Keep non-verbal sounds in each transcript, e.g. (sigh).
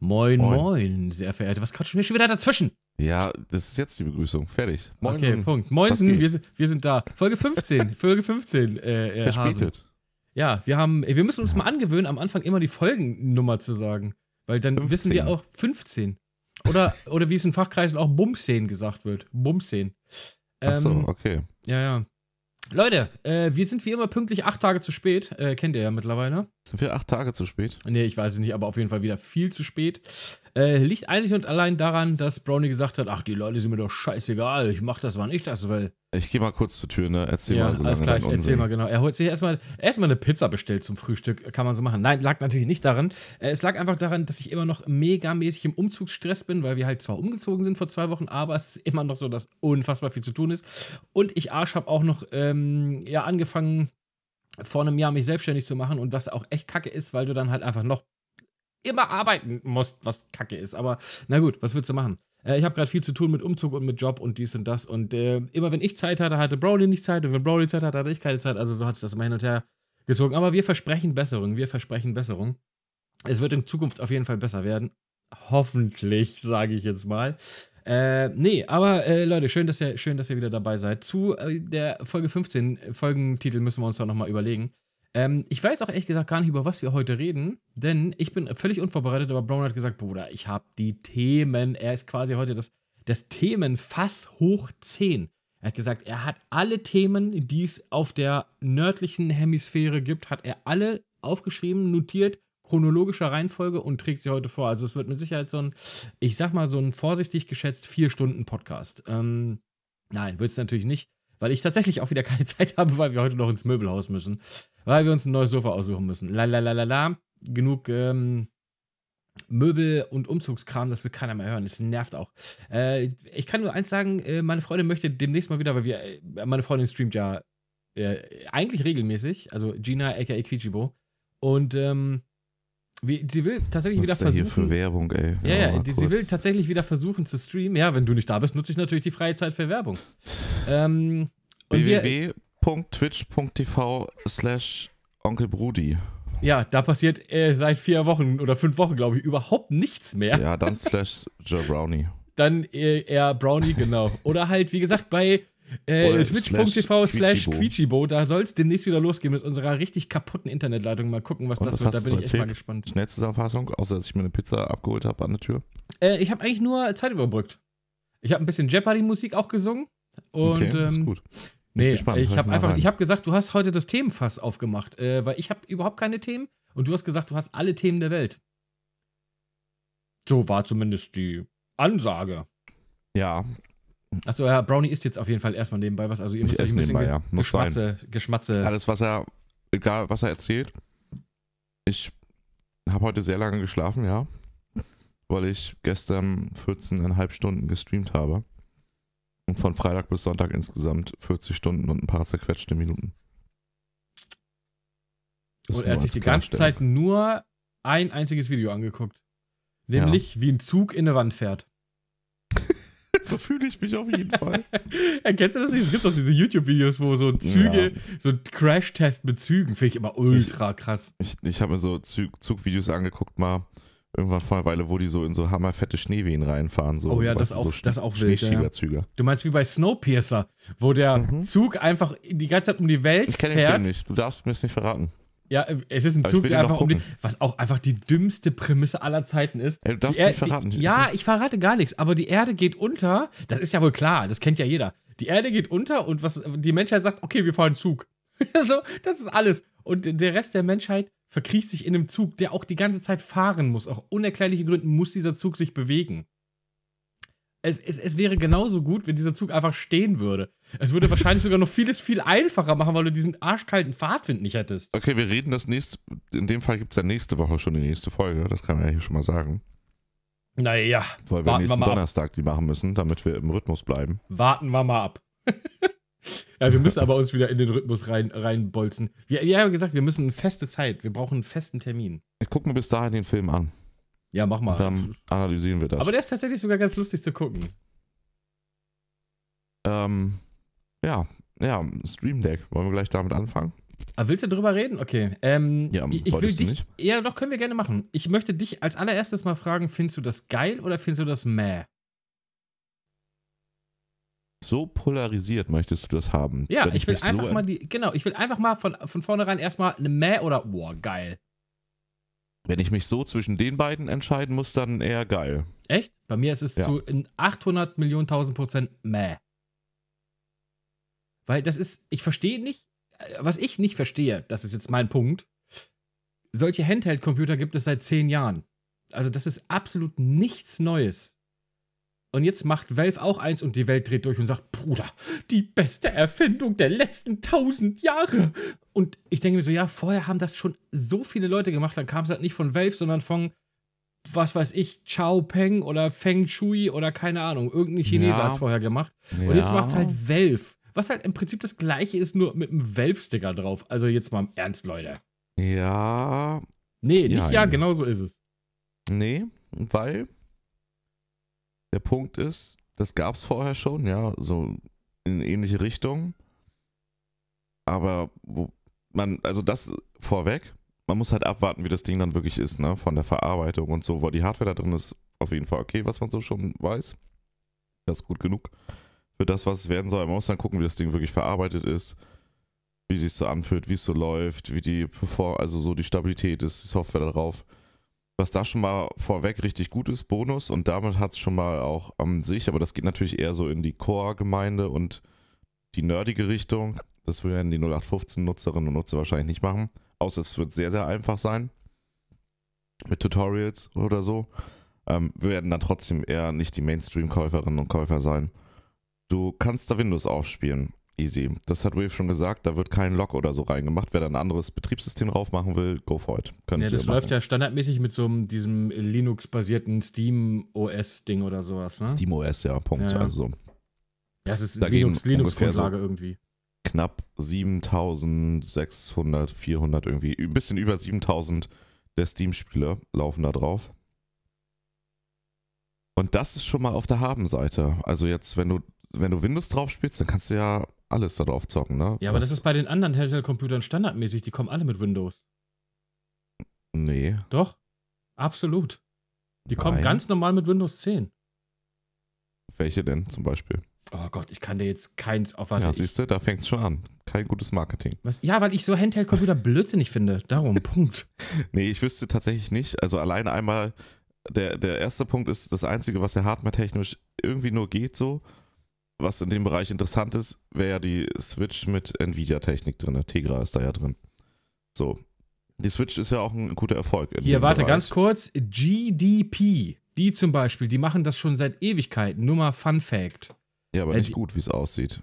Moin, Moin. moin, sehr verehrte. Was quatschen wir schon wieder dazwischen? Ja, das ist jetzt die Begrüßung. Fertig. okay, Moin. Punkt. Was Moinsen, wir, sind- wir sind da. Folge 15. (laughs) Folge 15. Äh, äh. Verspätet. Ja, wir haben, wir müssen uns mal angewöhnen, am Anfang immer die Folgennummer zu sagen. Weil dann 15. wissen wir auch 15. Oder, oder wie es in Fachkreisen auch Bumszenen gesagt wird. Bumszenen. Ach so, Ähm, okay. Ja, ja. Leute, äh, wir sind wie immer pünktlich acht Tage zu spät. Äh, kennt ihr ja mittlerweile. Sind wir acht Tage zu spät? Nee, ich weiß es nicht, aber auf jeden Fall wieder viel zu spät. Äh, liegt einzig und allein daran, dass Brownie gesagt hat, ach, die Leute sind mir doch scheißegal, ich mach das, wann ich das will. Ich gehe mal kurz zur Tür, ne? Erzähl ja, mal so alles lange klar, deinen ich erzähl mal genau. Er holt sich erstmal erstmal eine Pizza bestellt zum Frühstück, kann man so machen. Nein, lag natürlich nicht daran. Äh, es lag einfach daran, dass ich immer noch megamäßig im Umzugsstress bin, weil wir halt zwar umgezogen sind vor zwei Wochen, aber es ist immer noch so, dass unfassbar viel zu tun ist. Und ich Arsch habe auch noch ähm, ja, angefangen, vor einem Jahr mich selbstständig zu machen und was auch echt kacke ist, weil du dann halt einfach noch immer arbeiten musst, was kacke ist. Aber na gut, was willst du machen? Äh, ich habe gerade viel zu tun mit Umzug und mit Job und dies und das. Und äh, immer wenn ich Zeit hatte, hatte Brownie nicht Zeit. Und wenn Brownie Zeit hatte, hatte ich keine Zeit. Also so hat sich das immer hin und her gezogen. Aber wir versprechen Besserung. Wir versprechen Besserung. Es wird in Zukunft auf jeden Fall besser werden. Hoffentlich, sage ich jetzt mal. Äh, nee, aber äh, Leute, schön dass, ihr, schön, dass ihr wieder dabei seid. Zu äh, der Folge 15, Folgentitel müssen wir uns da nochmal überlegen. Ähm, ich weiß auch ehrlich gesagt gar nicht, über was wir heute reden, denn ich bin völlig unvorbereitet, aber Brown hat gesagt, Bruder, ich habe die Themen. Er ist quasi heute das, das Themenfass hoch 10. Er hat gesagt, er hat alle Themen, die es auf der nördlichen Hemisphäre gibt, hat er alle aufgeschrieben, notiert, chronologischer Reihenfolge und trägt sie heute vor. Also es wird mit Sicherheit so ein, ich sag mal so ein vorsichtig geschätzt vier Stunden Podcast. Ähm, nein, wird es natürlich nicht, weil ich tatsächlich auch wieder keine (laughs) Zeit habe, weil wir heute noch ins Möbelhaus müssen, weil wir uns ein neues Sofa aussuchen müssen. La la la la la. Genug ähm, Möbel und Umzugskram, das will keiner mehr hören. Das nervt auch. Äh, ich kann nur eins sagen, äh, meine Freundin möchte demnächst mal wieder, weil wir, äh, meine Freundin streamt ja äh, eigentlich regelmäßig, also Gina aka Quichibo. Und ähm, wie, sie will tatsächlich wieder Was ist denn hier für versuchen. Werbung, ey? Ja, ja, mal die, sie will tatsächlich wieder versuchen zu streamen. Ja, wenn du nicht da bist, nutze ich natürlich die freie Zeit für Werbung. Ähm, und wir, www.twitch.tv slash Onkel Brudi. ja, da passiert äh, seit vier Wochen oder fünf Wochen, glaube ich, überhaupt nichts mehr. Ja, dann slash Joe Brownie. (laughs) Dann äh, eher Brownie, genau. Oder halt, wie gesagt, bei äh, twitch.tv slash Quichibo. Da soll es demnächst wieder losgehen mit unserer richtig kaputten Internetleitung. Mal gucken, was Und das was wird. Da bin ich echt mal gespannt. Schnellzusammenfassung, außer dass ich mir eine Pizza abgeholt habe an der Tür. Äh, ich habe eigentlich nur Zeit überbrückt. Ich habe ein bisschen Jeopardy-Musik auch gesungen. Und okay, das ist ähm, gut. Nee, gespannt, ich habe einfach, rein. ich habe gesagt, du hast heute das Themenfass aufgemacht, äh, weil ich habe überhaupt keine Themen und du hast gesagt, du hast alle Themen der Welt. So war zumindest die Ansage. Ja, Achso, ja, Brownie isst jetzt auf jeden Fall erstmal nebenbei was. Also ihr Ich müsst euch ein bisschen nebenbei, ja. Muss sein. Geschmatze, Geschmatze. alles, was er, egal was er erzählt. Ich habe heute sehr lange geschlafen, ja. Weil ich gestern 14,5 Stunden gestreamt habe. Von Freitag bis Sonntag insgesamt 40 Stunden und ein paar zerquetschte Minuten. Das Und er hat sich die ganze. Zeit nur ein einziges Video angeguckt. Nämlich, wie ein Zug in eine Wand fährt. (laughs) So fühle ich mich auf jeden Fall. (laughs) Erkennst du das nicht? Es gibt doch diese YouTube-Videos, wo so Züge, so ein Crash-Test mit Zügen, finde ich immer ultra krass. Ich, ich habe mir so Zug, Zugvideos angeguckt mal. Irgendwann vor einer Weile, wo die so in so hammerfette Schneewehen reinfahren. So, Oh ja, weißt das du, auch- so das auch wild, ja. Schneeschieberzüge. Du meinst wie bei Snowpiercer, wo der Mhm. Zug einfach die ganze Zeit um die Welt Ich kenne den fährt. Film nicht. Du darfst mir das nicht verraten. Ja, es ist ein Aber ich Zug, der einfach um die, was auch einfach die dümmste Prämisse aller Zeiten ist. Ey, du darfst nicht verraten. Die, ja, ich verrate gar nichts, aber die Erde geht unter. Das ist ja wohl klar, das kennt ja jeder. Die Erde geht unter und was die Menschheit sagt, okay, wir fahren Zug. (laughs) so, das ist alles. Und der Rest der Menschheit verkriecht sich in einem Zug, der auch die ganze Zeit fahren muss. Aus unerklärlichen Gründen muss dieser Zug sich bewegen. Es, es, es wäre genauso gut, wenn dieser Zug einfach stehen würde. Es würde wahrscheinlich sogar noch vieles viel einfacher machen, weil du diesen arschkalten Fahrtwind nicht hättest. Okay, wir reden das nächste. In dem Fall gibt es ja nächste Woche schon die nächste Folge. Das kann man ja hier schon mal sagen. Naja, Weil wir Warten wir nächsten mal ab. Donnerstag die machen müssen, damit wir im Rhythmus bleiben. warten wir mal ab. (laughs) ja, wir müssen aber uns wieder in den Rhythmus rein, reinbolzen. Wir, wir haben gesagt, wir müssen eine feste Zeit, wir brauchen einen festen Termin. Ich gucke mir bis dahin den Film an. Ja, mach mal. Und dann analysieren wir das. aber der ist tatsächlich sogar ganz lustig zu gucken. ähm, ja, ja, Stream Deck. Wollen wir gleich damit anfangen? Ah, willst du drüber reden? Okay. Ähm, Ja, ich, ich will dich. nicht? Ja, doch, können wir gerne machen. Ich möchte dich als allererstes mal fragen: Findest du das geil oder findest du das meh? So polarisiert möchtest du das haben. Ja, ich will einfach so mal die. Genau, ich will einfach mal von, von vornherein erstmal eine meh oder boah, geil. Wenn ich mich so zwischen den beiden entscheiden muss, dann eher geil. Echt? Bei mir ist es Ja. zu in 800 Millionen tausend Prozent meh. Weil das ist, ich verstehe nicht, äh, was ich nicht verstehe, das ist jetzt mein Punkt. Solche Handheld-Computer gibt es seit zehn Jahren. Also das ist absolut nichts Neues. Und jetzt macht Valve auch eins und die Welt dreht durch und sagt, Bruder, die beste Erfindung der letzten tausend Jahre. Und ich denke mir so, ja, vorher haben das schon so viele Leute gemacht, dann kam es halt nicht von Valve, sondern von, was weiß ich, Chao Peng oder Feng Shui oder keine Ahnung, irgendein Chinese Ja. hat es vorher gemacht. Und jetzt macht es halt Valve. Was halt im Prinzip das gleiche ist, nur mit einem Valve-Sticker drauf. Also jetzt mal im Ernst, Leute. Ja, Nee, nicht Ja, ja, ja. genau so ist es. nee, weil der Punkt ist, das gab es vorher schon, ja, so in ähnliche Richtung. Aber wo man, also das vorweg, man muss halt abwarten, wie das Ding dann wirklich ist, ne, von der Verarbeitung und so, weil die Hardware da drin ist auf jeden Fall okay, was man so schon weiß. Das ist gut genug für das, was es werden soll. Man muss dann gucken, wie das Ding wirklich verarbeitet ist, wie sich so anfühlt, wie es so läuft, wie die Perform also so die Stabilität ist, die Software darauf. Was da schon mal vorweg richtig gut ist, Bonus, und damit hat es schon mal auch an sich, aber das geht natürlich eher so in die Core-Gemeinde und die nerdige Richtung. Das werden die 0815-Nutzerinnen und Nutzer wahrscheinlich nicht machen. Außer es wird sehr, sehr einfach sein. Mit Tutorials oder so. Ähm, wir werden dann trotzdem eher nicht die Mainstream-Käuferinnen und Käufer sein. Du kannst da Windows aufspielen. Easy. Das hat Wave schon gesagt, da wird kein Lock oder so reingemacht. Wer da ein anderes Betriebssystem drauf machen will, go for it. Könnt Ja, das läuft machen. ja standardmäßig mit so einem, diesem Linux-basierten Steam-OS-Ding oder sowas, ne? SteamOS, ja, Punkt. Ja, ja. Also so das ist Da gehen Linux, ungefähr Linux-Grundlage irgendwie. knapp 7600, 400 irgendwie, ein bisschen über 7000 der Steam-Spiele laufen da drauf. Und das ist schon mal auf der Habenseite. Also jetzt, wenn du, wenn du Windows drauf spielst, dann kannst du ja alles da drauf zocken, ne? Ja, aber das Was- ist bei den anderen Handheld-Computern standardmäßig. Die kommen alle mit Windows. Nee. Doch. Absolut. Die kommen Nein. ganz normal mit Windows 10. Welche denn zum Beispiel? Oh Gott, ich kann dir jetzt keins auf. Warte, ja, siehst du, da fängt es schon an. Kein gutes Marketing. was, ja, weil ich so Handheld-Computer (laughs) blödsinnig finde. Darum, Punkt. Nee, ich wüsste tatsächlich nicht. Also alleine einmal, der, der erste Punkt ist das Einzige, was ja hardware-technisch irgendwie nur geht so. Was in dem Bereich interessant ist, wäre ja die Switch mit Nvidia-Technik drin. Tegra ist da ja drin. So. Die Switch ist ja auch ein guter Erfolg. Hier, warte, Bereich. ganz kurz. GDP. Die zum Beispiel, die machen das schon seit Ewigkeiten. Nur mal Fun Fact. Ja, aber Äh, nicht gut, wie es aussieht.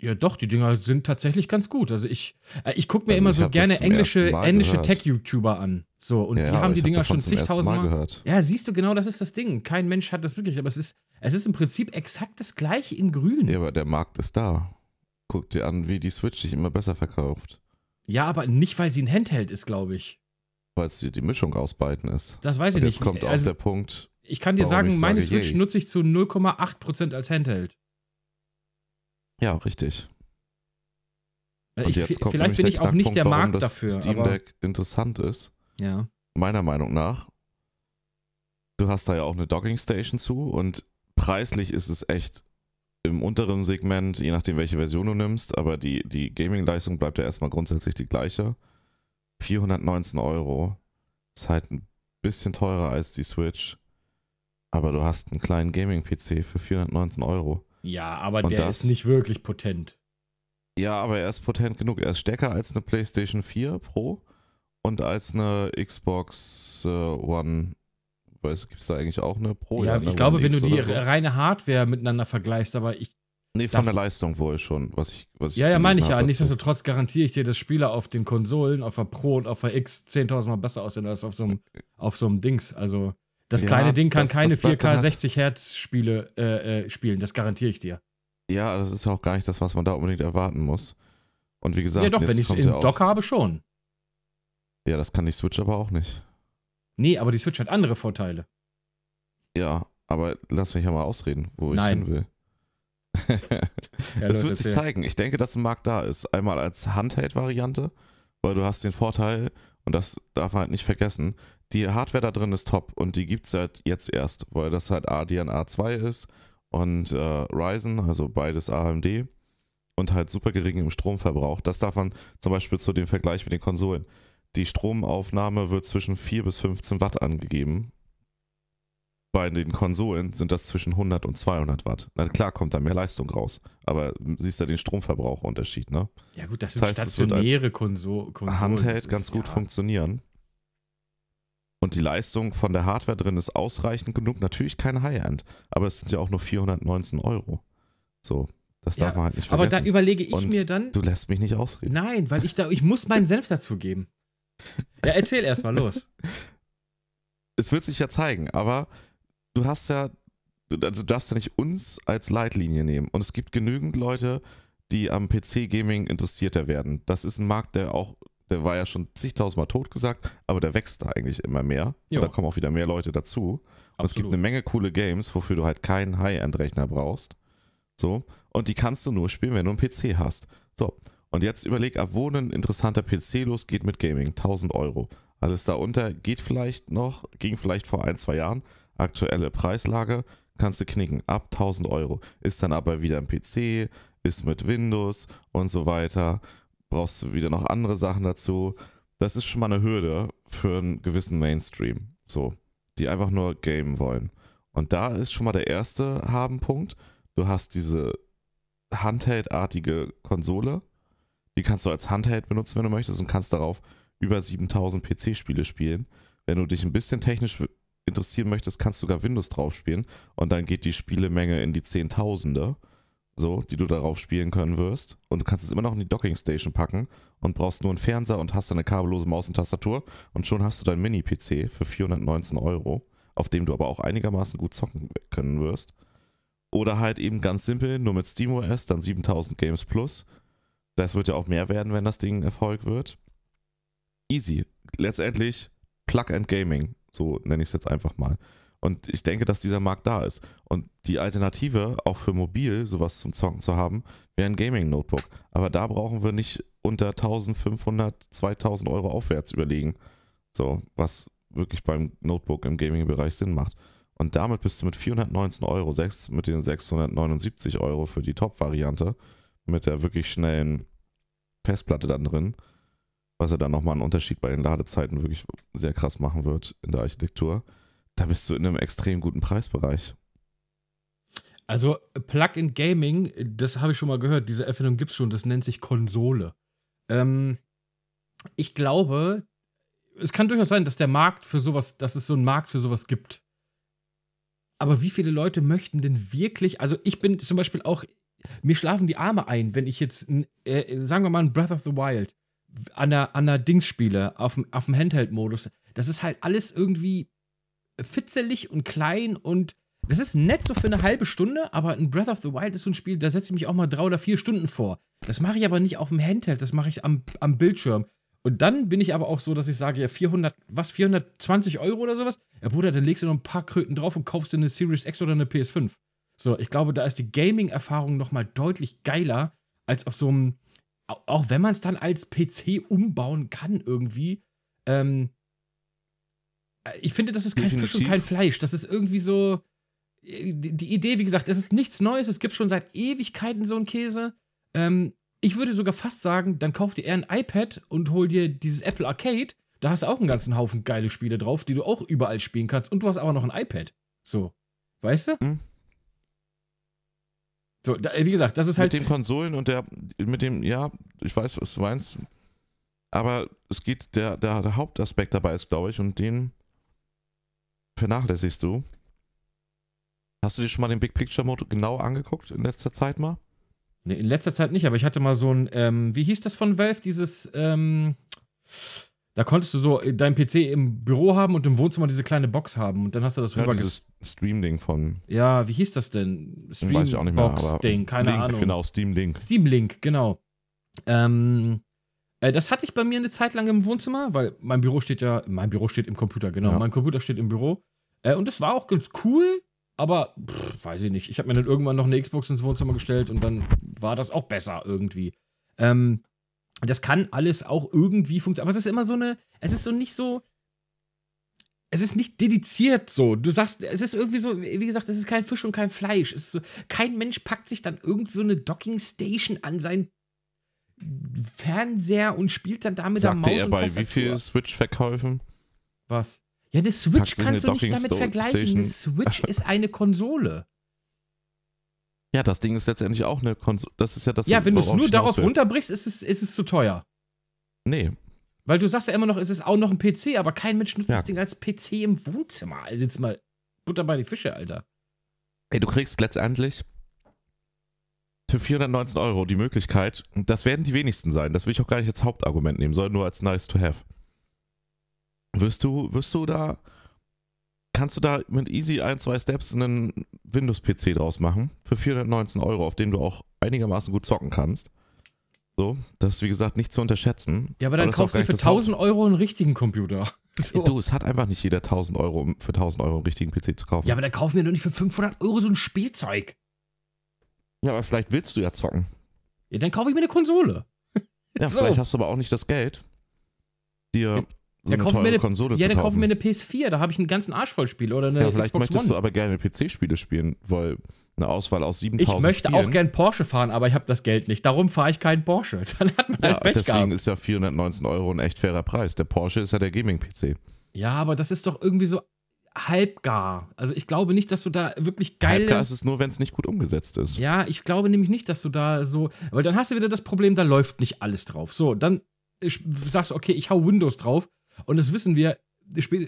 Ja, doch, die Dinger sind tatsächlich ganz gut. Also ich, äh, ich gucke mir Also immer so gerne englische, englische. Tech-YouTuber an. So, und ja, die haben die Dinger davon schon zum ersten zigtausend Mal Mal. gehört. Ja, siehst du, genau das ist das Ding. Kein Mensch hat das wirklich, aber es ist, es ist im Prinzip exakt das gleiche in grün. Ja, Ja, aber der Markt ist da. Guck dir an, wie die Switch sich immer besser verkauft. aber nicht, weil sie ein Handheld ist, glaube ich. Weil es die, Mischung ausbeiten ist. Das weiß Und ich jetzt nicht. kommt auch also, der Punkt, ich kann dir warum sagen, meine sage, Switch yay. nutze ich zu 0,8% als Handheld. ja, richtig. Und ich, jetzt kommt vielleicht bin ich auch nicht der warum Markt das dafür. Steam Deck interessant ist. Ja. meiner Meinung nach. Du hast da ja auch eine Docking Station zu und preislich ist es echt im unteren Segment, je nachdem welche Version du nimmst, aber die, die Gaming-Leistung bleibt ja erstmal grundsätzlich die gleiche. 419 Euro. Ist halt ein bisschen teurer als die Switch. Aber du hast einen kleinen Gaming-PC für 419 Euro. ja, aber Und der das- ist nicht wirklich potent. Ja, aber er ist potent genug. Er ist stärker als eine PlayStation 4 Pro und als eine Xbox äh, One. Weiß, gibt es da eigentlich auch eine Pro? ja, eine ich glaube, One wenn du X die oder so? reine Hardware miteinander vergleichst, aber ich Nee, von der Leistung wohl schon, was ich, was ich Ja, ja, meine ich ja. dazu. Nichtsdestotrotz garantiere ich dir, dass Spiele auf den Konsolen, auf der Pro und auf der X 10.000 Mal besser aussehen als auf so einem, auf so einem Dings. Also, das Ja, kleine Ding kann das- keine das bleibt dann 4K halt- 60 Hertz Spiele äh, äh, spielen. Das garantiere ich dir. Ja, das ist ja auch gar nicht das, was man da unbedingt erwarten muss. Und wie gesagt, ja, doch, wenn ich es im ja Dock habe, schon. Ja, das kann die Switch aber auch nicht. Nee, aber die Switch hat andere Vorteile. Ja, aber lass mich ja mal ausreden, wo Nein. ich hin will. (laughs) ja, es wird sich zeigen. Ich denke, dass ein Markt da ist. Einmal als Handheld-Variante, weil du hast den Vorteil, und das darf man halt nicht vergessen, die Hardware da drin ist top und die gibt es halt jetzt erst, weil das halt ADNA 2 ist und äh, Ryzen, also beides AMD und halt super gering im Stromverbrauch. Das darf man zum Beispiel zu dem Vergleich mit den Konsolen. Die Stromaufnahme wird zwischen 4 bis 15 Watt angegeben. Bei den Konsolen sind das zwischen 100 und 200 Watt. Na klar kommt da mehr Leistung raus, aber siehst du den Stromverbrauchunterschied, ne? Ja gut, das, das heißt, stationäre Konsolen. Handheld ganz gut ja. funktionieren. Und die Leistung von der Hardware drin ist ausreichend genug. Natürlich kein High-End, aber es sind ja auch nur 419 Euro. So, das darf man halt nicht vergessen. Aber da überlege ich Und mir dann. Du lässt mich nicht ausreden. Nein, weil ich da, ich muss meinen Senf dazu geben. Ja, erzähl erstmal los. (laughs) Es wird sich ja zeigen, aber du hast ja, also du darfst ja nicht uns als Leitlinie nehmen. Und es gibt genügend Leute, die am PC-Gaming interessierter werden. Das ist ein Markt, der auch der war ja schon zigtausendmal tot gesagt, aber der wächst da eigentlich immer mehr. Da kommen auch wieder mehr Leute dazu. Und es gibt eine Menge coole Games, wofür du halt keinen High-End-Rechner brauchst. So. Und die kannst du nur spielen, wenn du einen PC hast. So. Und jetzt überleg, ab wo ein interessanter PC losgeht mit Gaming. 1000 Euro. Alles darunter geht vielleicht noch, ging vielleicht vor ein, zwei Jahren. Aktuelle Preislage kannst du knicken. Ab 1000 Euro. Ist dann aber wieder ein PC, ist mit Windows und so weiter brauchst du wieder noch andere Sachen dazu. Das ist schon mal eine Hürde für einen gewissen Mainstream, so, die einfach nur gamen wollen. Und da ist schon mal der erste Habenpunkt. Du hast diese Handheld-artige Konsole. Die kannst du als Handheld benutzen, wenn du möchtest, und kannst darauf über 7000 PC-Spiele spielen. Wenn du dich ein bisschen technisch interessieren möchtest, kannst du sogar Windows drauf spielen und dann geht die Spielemenge in die Zehntausende so, die du darauf spielen können wirst. Und du kannst es immer noch in die Docking Station packen und brauchst nur einen Fernseher und hast eine kabellose Maus und Tastatur und schon hast du dein Mini-PC für 419 Euro, auf dem du aber auch einigermaßen gut zocken können wirst. Oder halt eben ganz simpel, nur mit SteamOS, dann 7000 Games Plus. Das wird ja auch mehr werden, wenn das Ding Erfolg wird. Easy. Letztendlich Plug and Gaming, so nenne ich es jetzt einfach mal. Und ich denke, dass dieser Markt da ist. Und die Alternative, auch für mobil sowas zum Zocken zu haben, wäre ein Gaming-Notebook. Aber da brauchen wir nicht unter 1500, 2000 Euro aufwärts überlegen. So, was wirklich beim Notebook im Gaming-Bereich Sinn macht. Und damit bist du mit 419 Euro, 6, mit den 679 Euro für die Top-Variante, mit der wirklich schnellen Festplatte dann drin, was ja dann nochmal einen Unterschied bei den Ladezeiten wirklich sehr krass machen wird in der Architektur da bist du in einem extrem guten Preisbereich. Also Plug-in Gaming, das habe ich schon mal gehört, diese Erfindung gibt es schon, das nennt sich Konsole. Ähm, ich glaube, es kann durchaus sein, dass der Markt für sowas, dass es so einen Markt für sowas gibt. Aber wie viele Leute möchten denn wirklich, also ich bin zum Beispiel auch, mir schlafen die Arme ein, wenn ich jetzt, äh, sagen wir mal, ein Breath of the Wild an der, an der Dings spiele, auf dem, auf dem Handheld-Modus. Das ist halt alles irgendwie fitzelig und klein und das ist nett so für eine halbe Stunde, aber ein Breath of the Wild ist so ein Spiel, da setze ich mich auch mal drei oder vier Stunden vor. Das mache ich aber nicht auf dem Handheld, das mache ich am, am Bildschirm. Und dann bin ich aber auch so, dass ich sage, ja, 400, was, 420 Euro oder sowas? Ja, Bruder, dann legst du noch ein paar Kröten drauf und kaufst dir eine Series X oder eine PS5. So, ich glaube, da ist die Gaming-Erfahrung nochmal deutlich geiler, als auf so einem, auch wenn man es dann als PC umbauen kann irgendwie, ähm, äh, ich finde, das ist kein Definitiv. Fisch und kein Fleisch. Das ist irgendwie so. Äh, die Idee, wie gesagt, es ist nichts Neues. Es gibt schon seit Ewigkeiten so einen Käse. Ähm, ich würde sogar fast sagen, dann kauf dir eher ein iPad und hol dir dieses Apple Arcade. Da hast du auch einen ganzen Haufen geile Spiele drauf, die du auch überall spielen kannst. Und du hast aber noch ein iPad. So. Weißt du? Hm. So, da, wie gesagt, das ist halt. Mit den Konsolen und der, mit dem, ja, ich weiß, was du meinst. Aber es geht, der, der, der Hauptaspekt dabei ist, glaube ich, und den vernachlässigst du. Hast du dir schon mal den Big Picture Mode genau angeguckt in letzter Zeit mal? Nee, in letzter Zeit nicht, aber ich hatte mal so ein, ähm, wie hieß das von Valve, dieses, ähm, da konntest du so deinen PC im Büro haben und im Wohnzimmer diese kleine Box haben und dann hast du das ja, rüber. dieses Stream-Ding von. Ja, wie hieß das denn? Stream Weiß ich auch nicht mehr, aber Ding, keine Link, Ahnung. Genau, Steam Link. Steam Link, genau. Ähm, äh, das hatte ich bei mir eine Zeit lang im Wohnzimmer, weil mein Büro steht ja, mein Büro steht im Computer, genau. Ja. Mein Computer steht im Büro. Äh, und das war auch ganz cool. Aber pff, weiß ich nicht. Ich habe mir dann irgendwann noch eine Xbox ins Wohnzimmer gestellt und dann war das auch besser irgendwie. Ähm, das kann alles auch irgendwie funktionieren. Aber es ist immer so eine, es ist so nicht so, es ist nicht dediziert so. Du sagst, es ist irgendwie so, wie gesagt, es ist kein Fisch und kein Fleisch. Es ist so, kein Mensch packt sich dann irgendwo eine Docking Station an sein Fernseher und spielt dann damit Sagte am Maus er bei Tastatur. wie viel Switch-Verkäufen? Was? Ja, eine Switch Packt sich eine kannst du nicht damit vergleichen. Eine Station. Switch (laughs) ist eine Konsole. Ja, das Ding ist letztendlich auch eine Konsole. Das ist ja das, ja, wenn du es nur darauf will. runterbrichst, ist es, ist es zu teuer. Nee, Weil du sagst ja immer noch, es ist auch noch ein PC, aber kein Mensch nutzt Ja. das Ding als PC im Wohnzimmer. Also jetzt mal Butter bei die Fische, Alter. Ey, du kriegst letztendlich für 419 Euro die Möglichkeit, das werden die wenigsten sein, das will ich auch gar nicht als Hauptargument nehmen, sondern nur als nice to have. Wirst du, wirst du da, kannst du da mit easy ein, zwei Steps einen Windows-PC draus machen für 419 Euro, auf den du auch einigermaßen gut zocken kannst. So, das ist wie gesagt nicht zu unterschätzen. Ja, aber dann auch kaufst du für nicht das Haupt- 1000 Euro einen richtigen Computer. (laughs) So. Du, es hat einfach nicht jeder 1000 Euro, um für 1000 Euro einen richtigen PC zu kaufen. Ja, aber dann kaufen wir doch nicht für 500 Euro so ein Spielzeug. ja, aber vielleicht willst du ja zocken. Ja, dann kaufe ich mir eine Konsole. Ja, (laughs) So. vielleicht hast du aber auch nicht das Geld, dir so Ja, eine kaufen wir teure eine- Konsole Ja, zu dann kaufen kaufen. wir eine PS4, da habe ich einen ganzen Arsch voll Spiele oder eine ja, vielleicht Xbox möchtest One. du aber gerne PC-Spiele spielen, weil eine Auswahl aus ich 7000 möchte Spielen. auch gern Porsche fahren, aber ich habe das Geld nicht. Darum fahre ich keinen Porsche. (laughs) Dann hat man Ja, halt Pech deswegen gehabt. ist ja 419 Euro ein echt fairer Preis. Der Porsche ist ja der Gaming-PC. Ja, aber das ist doch irgendwie so halbgar. Also ich glaube nicht, dass du da wirklich geile... Halbgar ist es nur, wenn es nicht gut umgesetzt ist. Ja, ich glaube nämlich nicht, dass du da so. Weil dann hast du wieder das Problem, da läuft nicht alles drauf. So, dann ich- sagst du, okay, ich hau Windows drauf. Und das wissen wir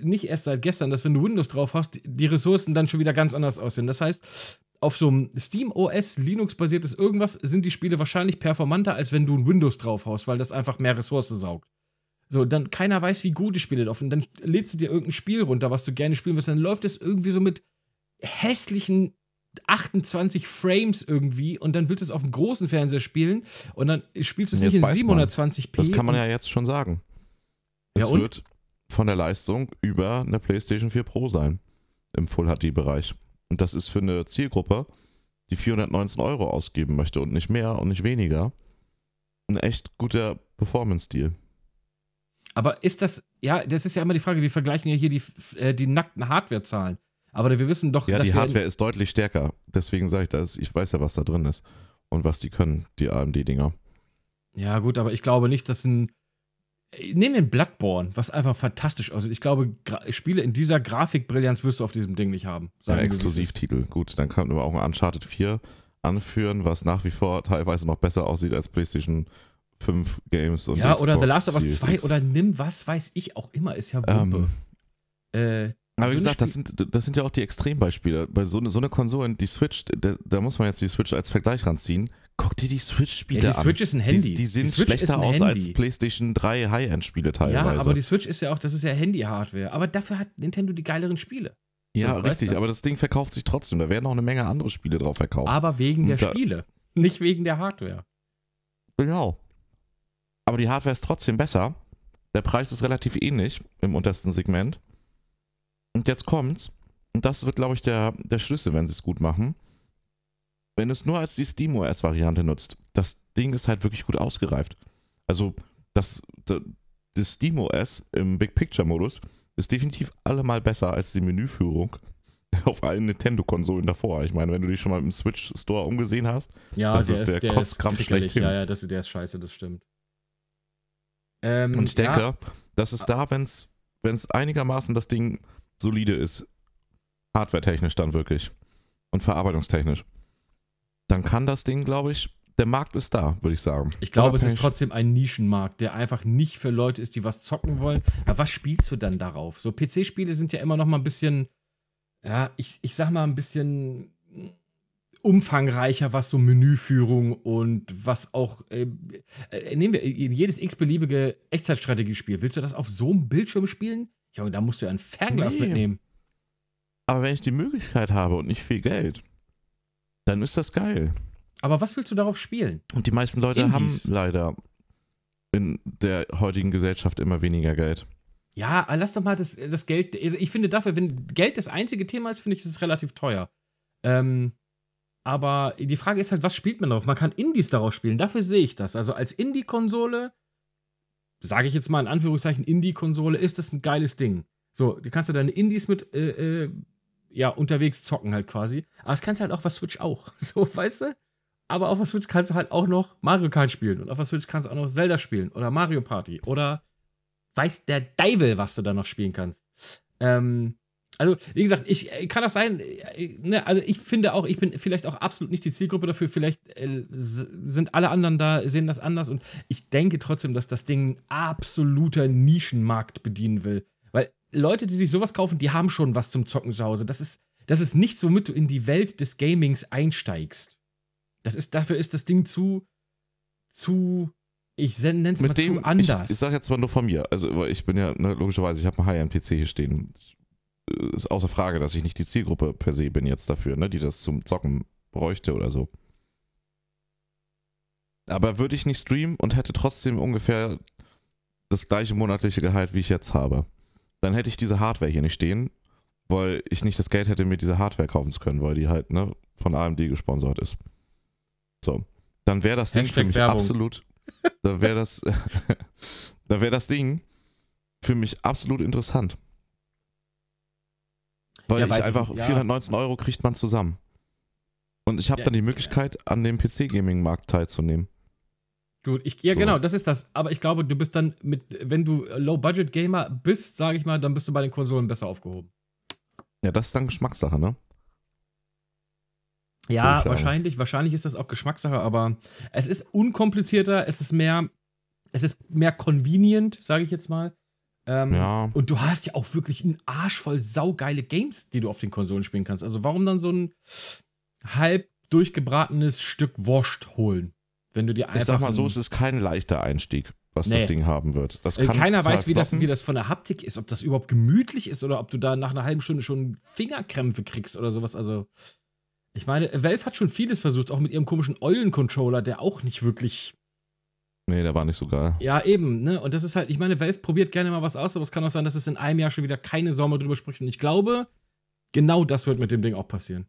nicht erst seit gestern, dass wenn du Windows drauf hast, die Ressourcen dann schon wieder ganz anders aussehen. Das heißt, auf so einem Steam OS, Linux-basiertes irgendwas, sind die Spiele wahrscheinlich performanter, als wenn du ein Windows drauf haust, weil das einfach mehr Ressourcen saugt. So, dann keiner weiß, wie gut die Spiele laufen. Dann lädst du dir irgendein Spiel runter, was du gerne spielen willst, dann läuft es irgendwie so mit hässlichen 28 Frames irgendwie und dann willst du es auf dem großen Fernseher spielen und dann spielst du es nicht in weiß man. 720p. Das kann man ja jetzt schon sagen. Ja, Es und? wird von der Leistung über eine PlayStation 4 Pro sein im Full-HD-Bereich. Und das ist für eine Zielgruppe, die 419 Euro ausgeben möchte und nicht mehr und nicht weniger, ein echt guter Performance-Deal. Aber ist das, ja, das ist ja immer die Frage, wir vergleichen ja hier die, äh, die nackten Hardware-Zahlen. Aber wir wissen doch, Ja, dass die wir Hardware ist deutlich stärker. Deswegen sage ich das. Ich weiß ja, was da drin ist und was die können, die AMD-Dinger. Ja, gut, aber ich glaube nicht, dass ein. Nehmen wir Bloodborne, was einfach fantastisch aussieht. Ich glaube, Gra Spiele in dieser Grafikbrillanz wirst du auf diesem Ding nicht haben. Ja, wir. Exklusivtitel. Gut, dann kann man auch ein Uncharted 4 anführen, was nach wie vor teilweise noch besser aussieht als PlayStation 5 Games und Ja, oder The Xbox Last of Us Series 2 X. oder nimm was weiß ich auch immer, ist ja Wumpe. Ähm, äh, Aber wie gesagt, das sind, das sind ja auch die Extrembeispiele. Bei so, eine- so einer Konsole, die Switch, da, da muss man jetzt die Switch als Vergleich ranziehen. Guck dir die Switch-Spiele ja, die an. Switch ist ein Handy. Die, die sehen ist schlechter aus als Handy. PlayStation 3 High-End-Spiele teilweise. Ja, aber die Switch ist ja auch, das ist ja Handy-Hardware. Aber dafür hat Nintendo die geileren Spiele. Ja, So, richtig, aber das Ding verkauft sich trotzdem. Da werden auch eine Menge andere Spiele drauf verkauft. Aber wegen der da- Spiele. Nicht wegen der Hardware. Genau. Aber die Hardware ist trotzdem besser. Der Preis ist relativ ähnlich im untersten Segment. Und jetzt kommt's. Und das wird, glaube ich, der, der Schlüssel, wenn sie es gut machen. Wenn du es nur als die SteamOS-Variante nutzt, das Ding ist halt wirklich gut ausgereift. Also, das, das, das SteamOS im Big Picture-Modus ist definitiv allemal besser als die Menüführung (laughs) auf allen Nintendo-Konsolen davor. Ich meine, wenn du dich schon mal im Switch Store umgesehen hast, Ja, Das ist der Kotzkrampf krickelig. schlechthin. Ja, ja, das, der ist scheiße, das stimmt. Ähm, Und ich denke, ja, dass es da, wenn es einigermaßen das Ding solide ist, hardwaretechnisch dann wirklich und verarbeitungstechnisch, dann kann das Ding, glaube ich, der Markt ist da, würde ich sagen. ich glaube, es ist trotzdem ein Nischenmarkt, der einfach nicht für Leute ist, die was zocken wollen. Aber was spielst du dann darauf? So PC-Spiele sind ja immer noch mal ein bisschen, ja, ich, ich sag mal ein bisschen umfangreicher, was so Menüführung und was auch, äh, äh, nehmen wir jedes x-beliebige Echtzeitstrategiespiel. Willst du das auf so einem Bildschirm spielen? Ja, und da musst du ja ein Fernglas Nee. mitnehmen. Aber wenn ich die Möglichkeit habe und nicht viel Geld, dann ist das geil. Aber was willst du darauf spielen? Und die meisten Leute Indies. haben leider in der heutigen Gesellschaft immer weniger Geld. Ja, lass doch mal das, das Geld. Also ich finde dafür, wenn Geld das einzige Thema ist, finde ich, ist es relativ teuer. Ähm, aber die Frage ist halt, was spielt man darauf? Man kann Indies darauf spielen, dafür sehe ich das. Also als Indie-Konsole, sage ich jetzt mal in Anführungszeichen Indie-Konsole, ist das ein geiles Ding. So, du kannst du deine Indies mit, äh, äh, ja, unterwegs zocken halt quasi. Aber das kannst du halt auch auf der Switch auch. (laughs) So, weißt du? Aber auf der Switch kannst du halt auch noch Mario Kart spielen. Und auf der Switch kannst du auch noch Zelda spielen. Oder Mario Party. Oder weiß der Deivel, was du da noch spielen kannst. Ähm, also, wie gesagt, ich äh, kann auch sein, äh, ne, also ich finde auch, ich bin vielleicht auch absolut nicht die Zielgruppe dafür. Vielleicht äh, sind alle anderen da, sehen das anders und ich denke trotzdem, dass das Ding ein absoluter Nischenmarkt bedienen will. Leute, die sich sowas kaufen, die haben schon was zum Zocken zu Hause. Das ist, das ist nichts, womit du in die Welt des Gamings einsteigst. Das ist, dafür ist das Ding zu, zu ich nenne es mal dem, zu anders. Ich, ich sage jetzt mal nur von mir. Also, ich bin ja, ne, logischerweise, ich habe einen High-End-PC hier stehen. Ist außer Frage, dass ich nicht die Zielgruppe per se bin jetzt dafür, ne, die das zum Zocken bräuchte oder so. Aber würde ich nicht streamen und hätte trotzdem ungefähr das gleiche monatliche Gehalt, wie ich jetzt habe, dann hätte ich diese Hardware hier nicht stehen, weil ich nicht das Geld hätte, mir diese Hardware kaufen zu können, weil die halt ne, von AMD gesponsert ist. So. Dann wäre das Ding für mich Werbung. absolut da wäre das, (laughs) da wäre das Ding für mich absolut interessant. Weil ja, ich einfach, ich, ja. 419 Euro kriegt man zusammen. Und ich habe ja, dann die Möglichkeit, an dem PC-Gaming-Markt teilzunehmen. Gut, ich, ja so. genau, das ist das. Aber ich glaube, du bist dann mit, wenn du Low-Budget-Gamer bist, sage ich mal, dann bist du bei den Konsolen besser aufgehoben. Ja, das ist dann Geschmackssache, ne? Ja, wahrscheinlich, wahrscheinlich ist das auch Geschmackssache, aber es ist unkomplizierter, es ist mehr, es ist mehr convenient, sage ich jetzt mal. Ähm, ja. Und du hast ja auch wirklich einen Arsch voll saugeile Games, die du auf den Konsolen spielen kannst. Also warum dann so ein halb durchgebratenes Stück Wurst holen? Wenn du dir einfach. Ich sag mal so, es ist kein leichter Einstieg, was nee. das Ding haben wird. Das äh, Keiner weiß, wie das, wie das von der Haptik ist, ob das überhaupt gemütlich ist oder ob du da nach einer halben Stunde schon Fingerkrämpfe kriegst oder sowas. Also. Ich meine, Valve hat schon vieles versucht, auch mit ihrem komischen Eulen-Controller, der auch nicht wirklich. Nee, der war nicht so geil. Ja, eben, ne? Und das ist halt, ich meine, Valve probiert gerne mal was aus, aber es kann auch sein, dass es in einem Jahr schon wieder keine Sommer drüber spricht. Und ich glaube, genau das wird mit dem Ding auch passieren.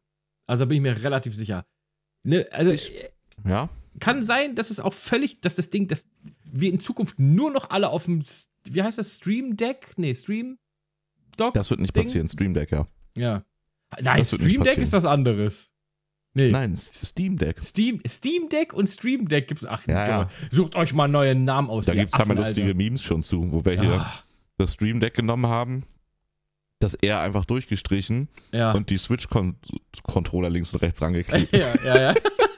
Also da bin ich mir relativ sicher. Ne? Also, ich, äh, ja. Kann sein, dass es auch völlig, dass das Ding, dass wir in Zukunft nur noch alle auf dem, wie heißt das, Stream Deck? Nee, Stream Dock? Das wird nicht Ding? passieren, Stream Deck, ja. Ja. Nein, Stream Deck ist was anderes. Nee. Nein, Steam Deck. Steam, Steam Deck und Stream Deck gibt es. Ach, ja, ja. sucht euch mal neue Namen aus. Da gibt es halt lustige Memes schon zu, wo wir hier Ach. das Stream Deck genommen haben, das R einfach durchgestrichen ja. und die Switch-Controller links und rechts rangeklebt. (laughs) Ja, ja, ja. (laughs)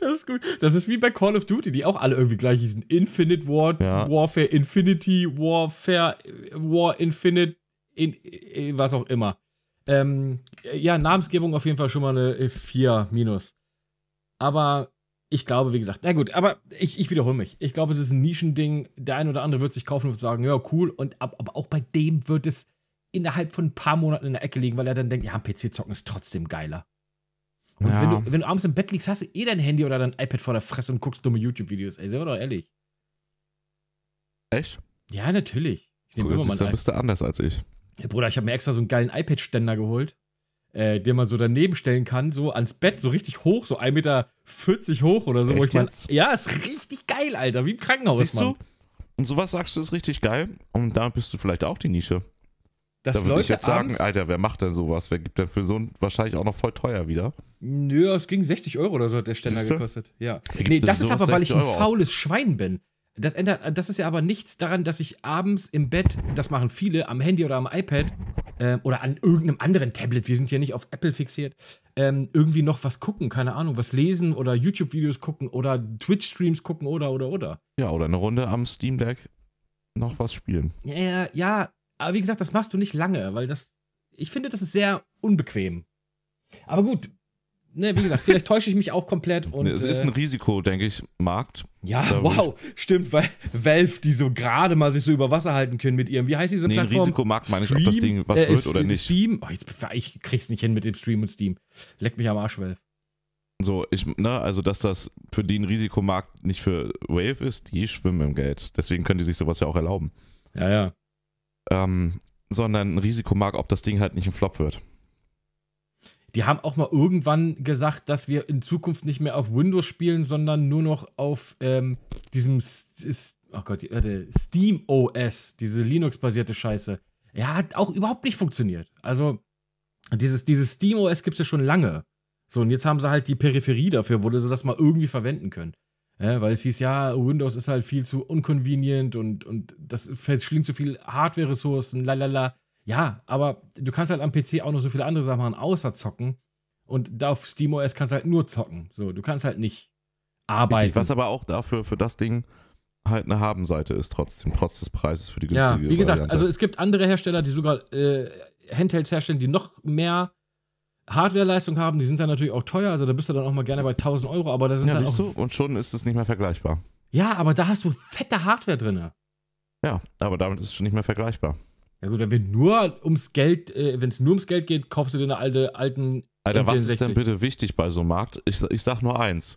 Das ist gut. Das ist wie bei Call of Duty, die auch alle irgendwie gleich hießen. Infinite War, ja. Warfare, Infinity, Warfare, War Infinite, in, in, was auch immer. Ähm, ja, Namensgebung auf jeden Fall schon mal eine 4 minus. Aber ich glaube, wie gesagt, na gut, aber ich, ich wiederhole mich. Ich glaube, das ist ein Nischending. Der ein oder andere wird sich kaufen und sagen, ja, cool. Und aber auch bei dem wird es innerhalb von ein paar Monaten in der Ecke liegen, weil er dann denkt, ja, PC zocken ist trotzdem geiler. Und ja. wenn, du, wenn du abends im Bett liegst, hast du eh dein Handy oder dein iPad vor der Fresse und guckst dumme YouTube-Videos. Ey, sei doch ehrlich. Echt? Ja, natürlich. Ich nehme immer mal bist du anders als ich. Ja, Bruder, ich habe mir extra so einen geilen iPad-Ständer geholt, äh, den man so daneben stellen kann, so ans Bett, so richtig hoch, so 1,40 Meter hoch oder so. Echt ich mein, ja, ist richtig geil, Alter, wie im Krankenhaus. Siehst Mann. du? Und sowas sagst du, ist richtig geil. Und damit bist du vielleicht auch die Nische. Das da würde ich jetzt sagen, Alter, wer macht denn sowas? Wer gibt denn für so ein wahrscheinlich auch noch voll teuer wieder? Nö, es ging 60 Euro oder so hat der Ständer gekostet. Ja. Nee, das ist aber, weil ich ein faules Schwein bin. Das, ändert, das ist ja aber nichts daran, dass ich abends im Bett, das machen viele, am Handy oder am iPad äh, oder an irgendeinem anderen Tablet, wir sind ja nicht auf Apple fixiert, ähm, irgendwie noch was gucken, keine Ahnung, was lesen oder YouTube-Videos gucken oder Twitch-Streams gucken oder, oder, oder. Ja, oder eine Runde am Steam Deck noch was spielen. Ja, ja, aber wie gesagt, das machst du nicht lange, weil das, ich finde, das ist sehr unbequem. Aber gut, ne, wie gesagt, vielleicht täusche ich mich auch komplett. Und, (laughs) es ist ein äh, Risiko, denke ich, Markt. Ja, wow, stimmt, weil Valve, die so gerade mal sich so über Wasser halten können mit ihrem, wie heißt diese nee, Plattform? Risikomarkt meine ich, ob das Ding was äh, wird oder nicht. Steam, oh, jetzt, ich krieg's nicht hin mit dem Stream und Steam. Leck mich am Arsch, Valve. So, ich, ne, also dass das für die ein Risikomarkt nicht für Wave ist, die schwimmen im Geld. Deswegen können die sich sowas ja auch erlauben. Ja, ja. Ähm, sondern ein Risikomarkt, ob das Ding halt nicht ein Flop wird. Die haben auch mal irgendwann gesagt, dass wir in Zukunft nicht mehr auf Windows spielen, sondern nur noch auf ähm, diesem oh Gott, warte, Steam OS, diese Linux-basierte Scheiße. Ja, hat auch überhaupt nicht funktioniert. Also, dieses, dieses Steam OS gibt es ja schon lange. So, und jetzt haben sie halt die Peripherie dafür, wo sie das mal irgendwie verwenden können. Ja, weil es hieß, ja, Windows ist halt viel zu unconvenient und, und das verschlingt zu viel Hardware-Ressourcen, lalala. Ja, aber du kannst halt am PC auch noch so viele andere Sachen machen, außer zocken. Und da auf SteamOS kannst du halt nur zocken. So, du kannst halt nicht arbeiten. Richtig, was aber auch dafür für das Ding halt eine Habenseite ist, trotzdem, trotz des Preises für die günstige Ja, wie gesagt, Variante. also es gibt andere Hersteller, die sogar äh, Handhelds herstellen, die noch mehr Hardwareleistung haben, die sind dann natürlich auch teuer, also da bist du dann auch mal gerne bei 1000 Euro, aber da sind ja, dann siehst auch, du, und schon ist es nicht mehr vergleichbar. Ja, aber da hast du fette Hardware drin. Ja, aber damit ist es schon nicht mehr vergleichbar. Ja gut, wenn nur ums Geld, äh, wenn es nur ums Geld geht, kaufst du dir eine alte, alten. Alter, N64. was ist denn bitte wichtig bei so einem Markt? Ich, ich sag nur eins.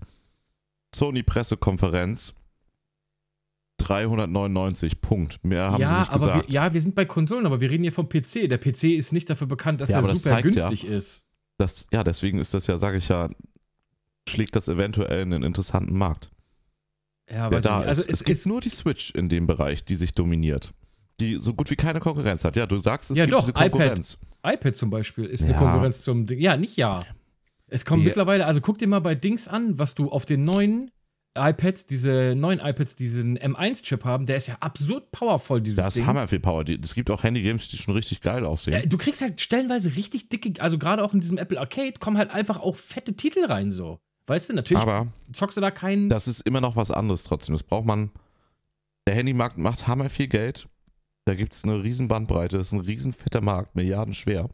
Sony Pressekonferenz 399, Punkt. Mehr haben ja, sie nicht aber gesagt. Wir, ja, wir sind bei Konsolen, aber wir reden hier vom PC. Der PC ist nicht dafür bekannt, dass ja, er super günstig ja, ist. Das, ja, deswegen ist das ja, sage ich ja, schlägt das eventuell in einen interessanten Markt. Ja, aber da also ist. es, es gibt nur die Switch in dem Bereich, die sich dominiert. Die so gut wie keine Konkurrenz hat. Ja, du sagst, es ja, gibt doch, diese Konkurrenz. iPad, iPad zum Beispiel ist ja. eine Konkurrenz zum Ding. Ja, nicht ja. Es kommt ja. mittlerweile, also guck dir mal bei Dings an, was du auf den neuen iPads, diese neuen iPads, diesen M1-Chip haben, der ist ja absurd powerful, dieses Das Ding. ist hammer viel Power. Es gibt auch Handy-Games, die schon richtig geil aussehen. Ja, du kriegst halt stellenweise richtig dicke, also gerade auch in diesem Apple Arcade kommen halt einfach auch fette Titel rein, so. Weißt du, natürlich Aber zockst du da keinen. Das ist immer noch was anderes trotzdem. Das braucht man. Der Handymarkt macht hammer viel Geld. Da gibt es eine riesen Bandbreite. Das ist ein riesen fetter Markt, Milliarden schwer.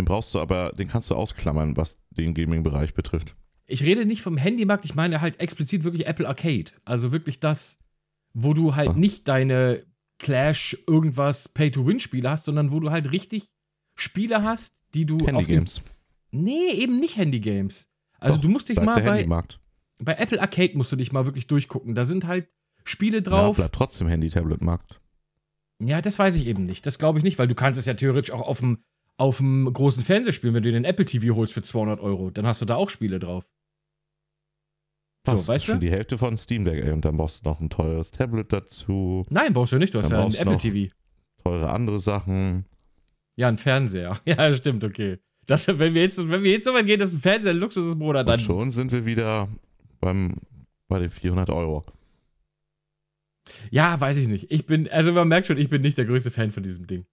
Den brauchst du aber, den kannst du ausklammern, was den Gaming-Bereich betrifft. Ich rede nicht vom Handymarkt, ich meine halt explizit wirklich Apple Arcade. Also wirklich das, wo du halt Ach. nicht deine Clash irgendwas Pay-to-Win-Spiele hast, sondern wo du halt richtig Spiele hast, die du. Handy-Games. Nee, eben nicht Handy-Games. Also Doch, du musst dich mal bei, bei Apple Arcade musst du dich mal wirklich durchgucken. Da sind halt Spiele drauf. Ja, bleibt trotzdem Handy-Tablet-Markt. Ja, das weiß ich eben nicht. Das glaube ich nicht, weil du kannst es ja theoretisch auch auf dem, auf dem großen Fernseher spielen, wenn du den Apple TV holst für 200 Euro. Dann hast du da auch Spiele drauf. Was? So, weißt schon du? die Hälfte von Steam Deck, ey. Und dann brauchst du noch ein teures Tablet dazu. Nein, brauchst du nicht. Du hast ja ein Apple TV. Teure andere Sachen. Ja, ein Fernseher. (laughs) Ja, stimmt, okay. Das, wenn, wir jetzt, wenn wir jetzt so weit gehen, dass ein Fernseher ein Luxus ist, Bruder, dann. Und schon sind wir wieder beim, bei den 400 Euro. Ja, weiß ich nicht. Ich bin, also man merkt schon, ich bin nicht der größte Fan von diesem Ding.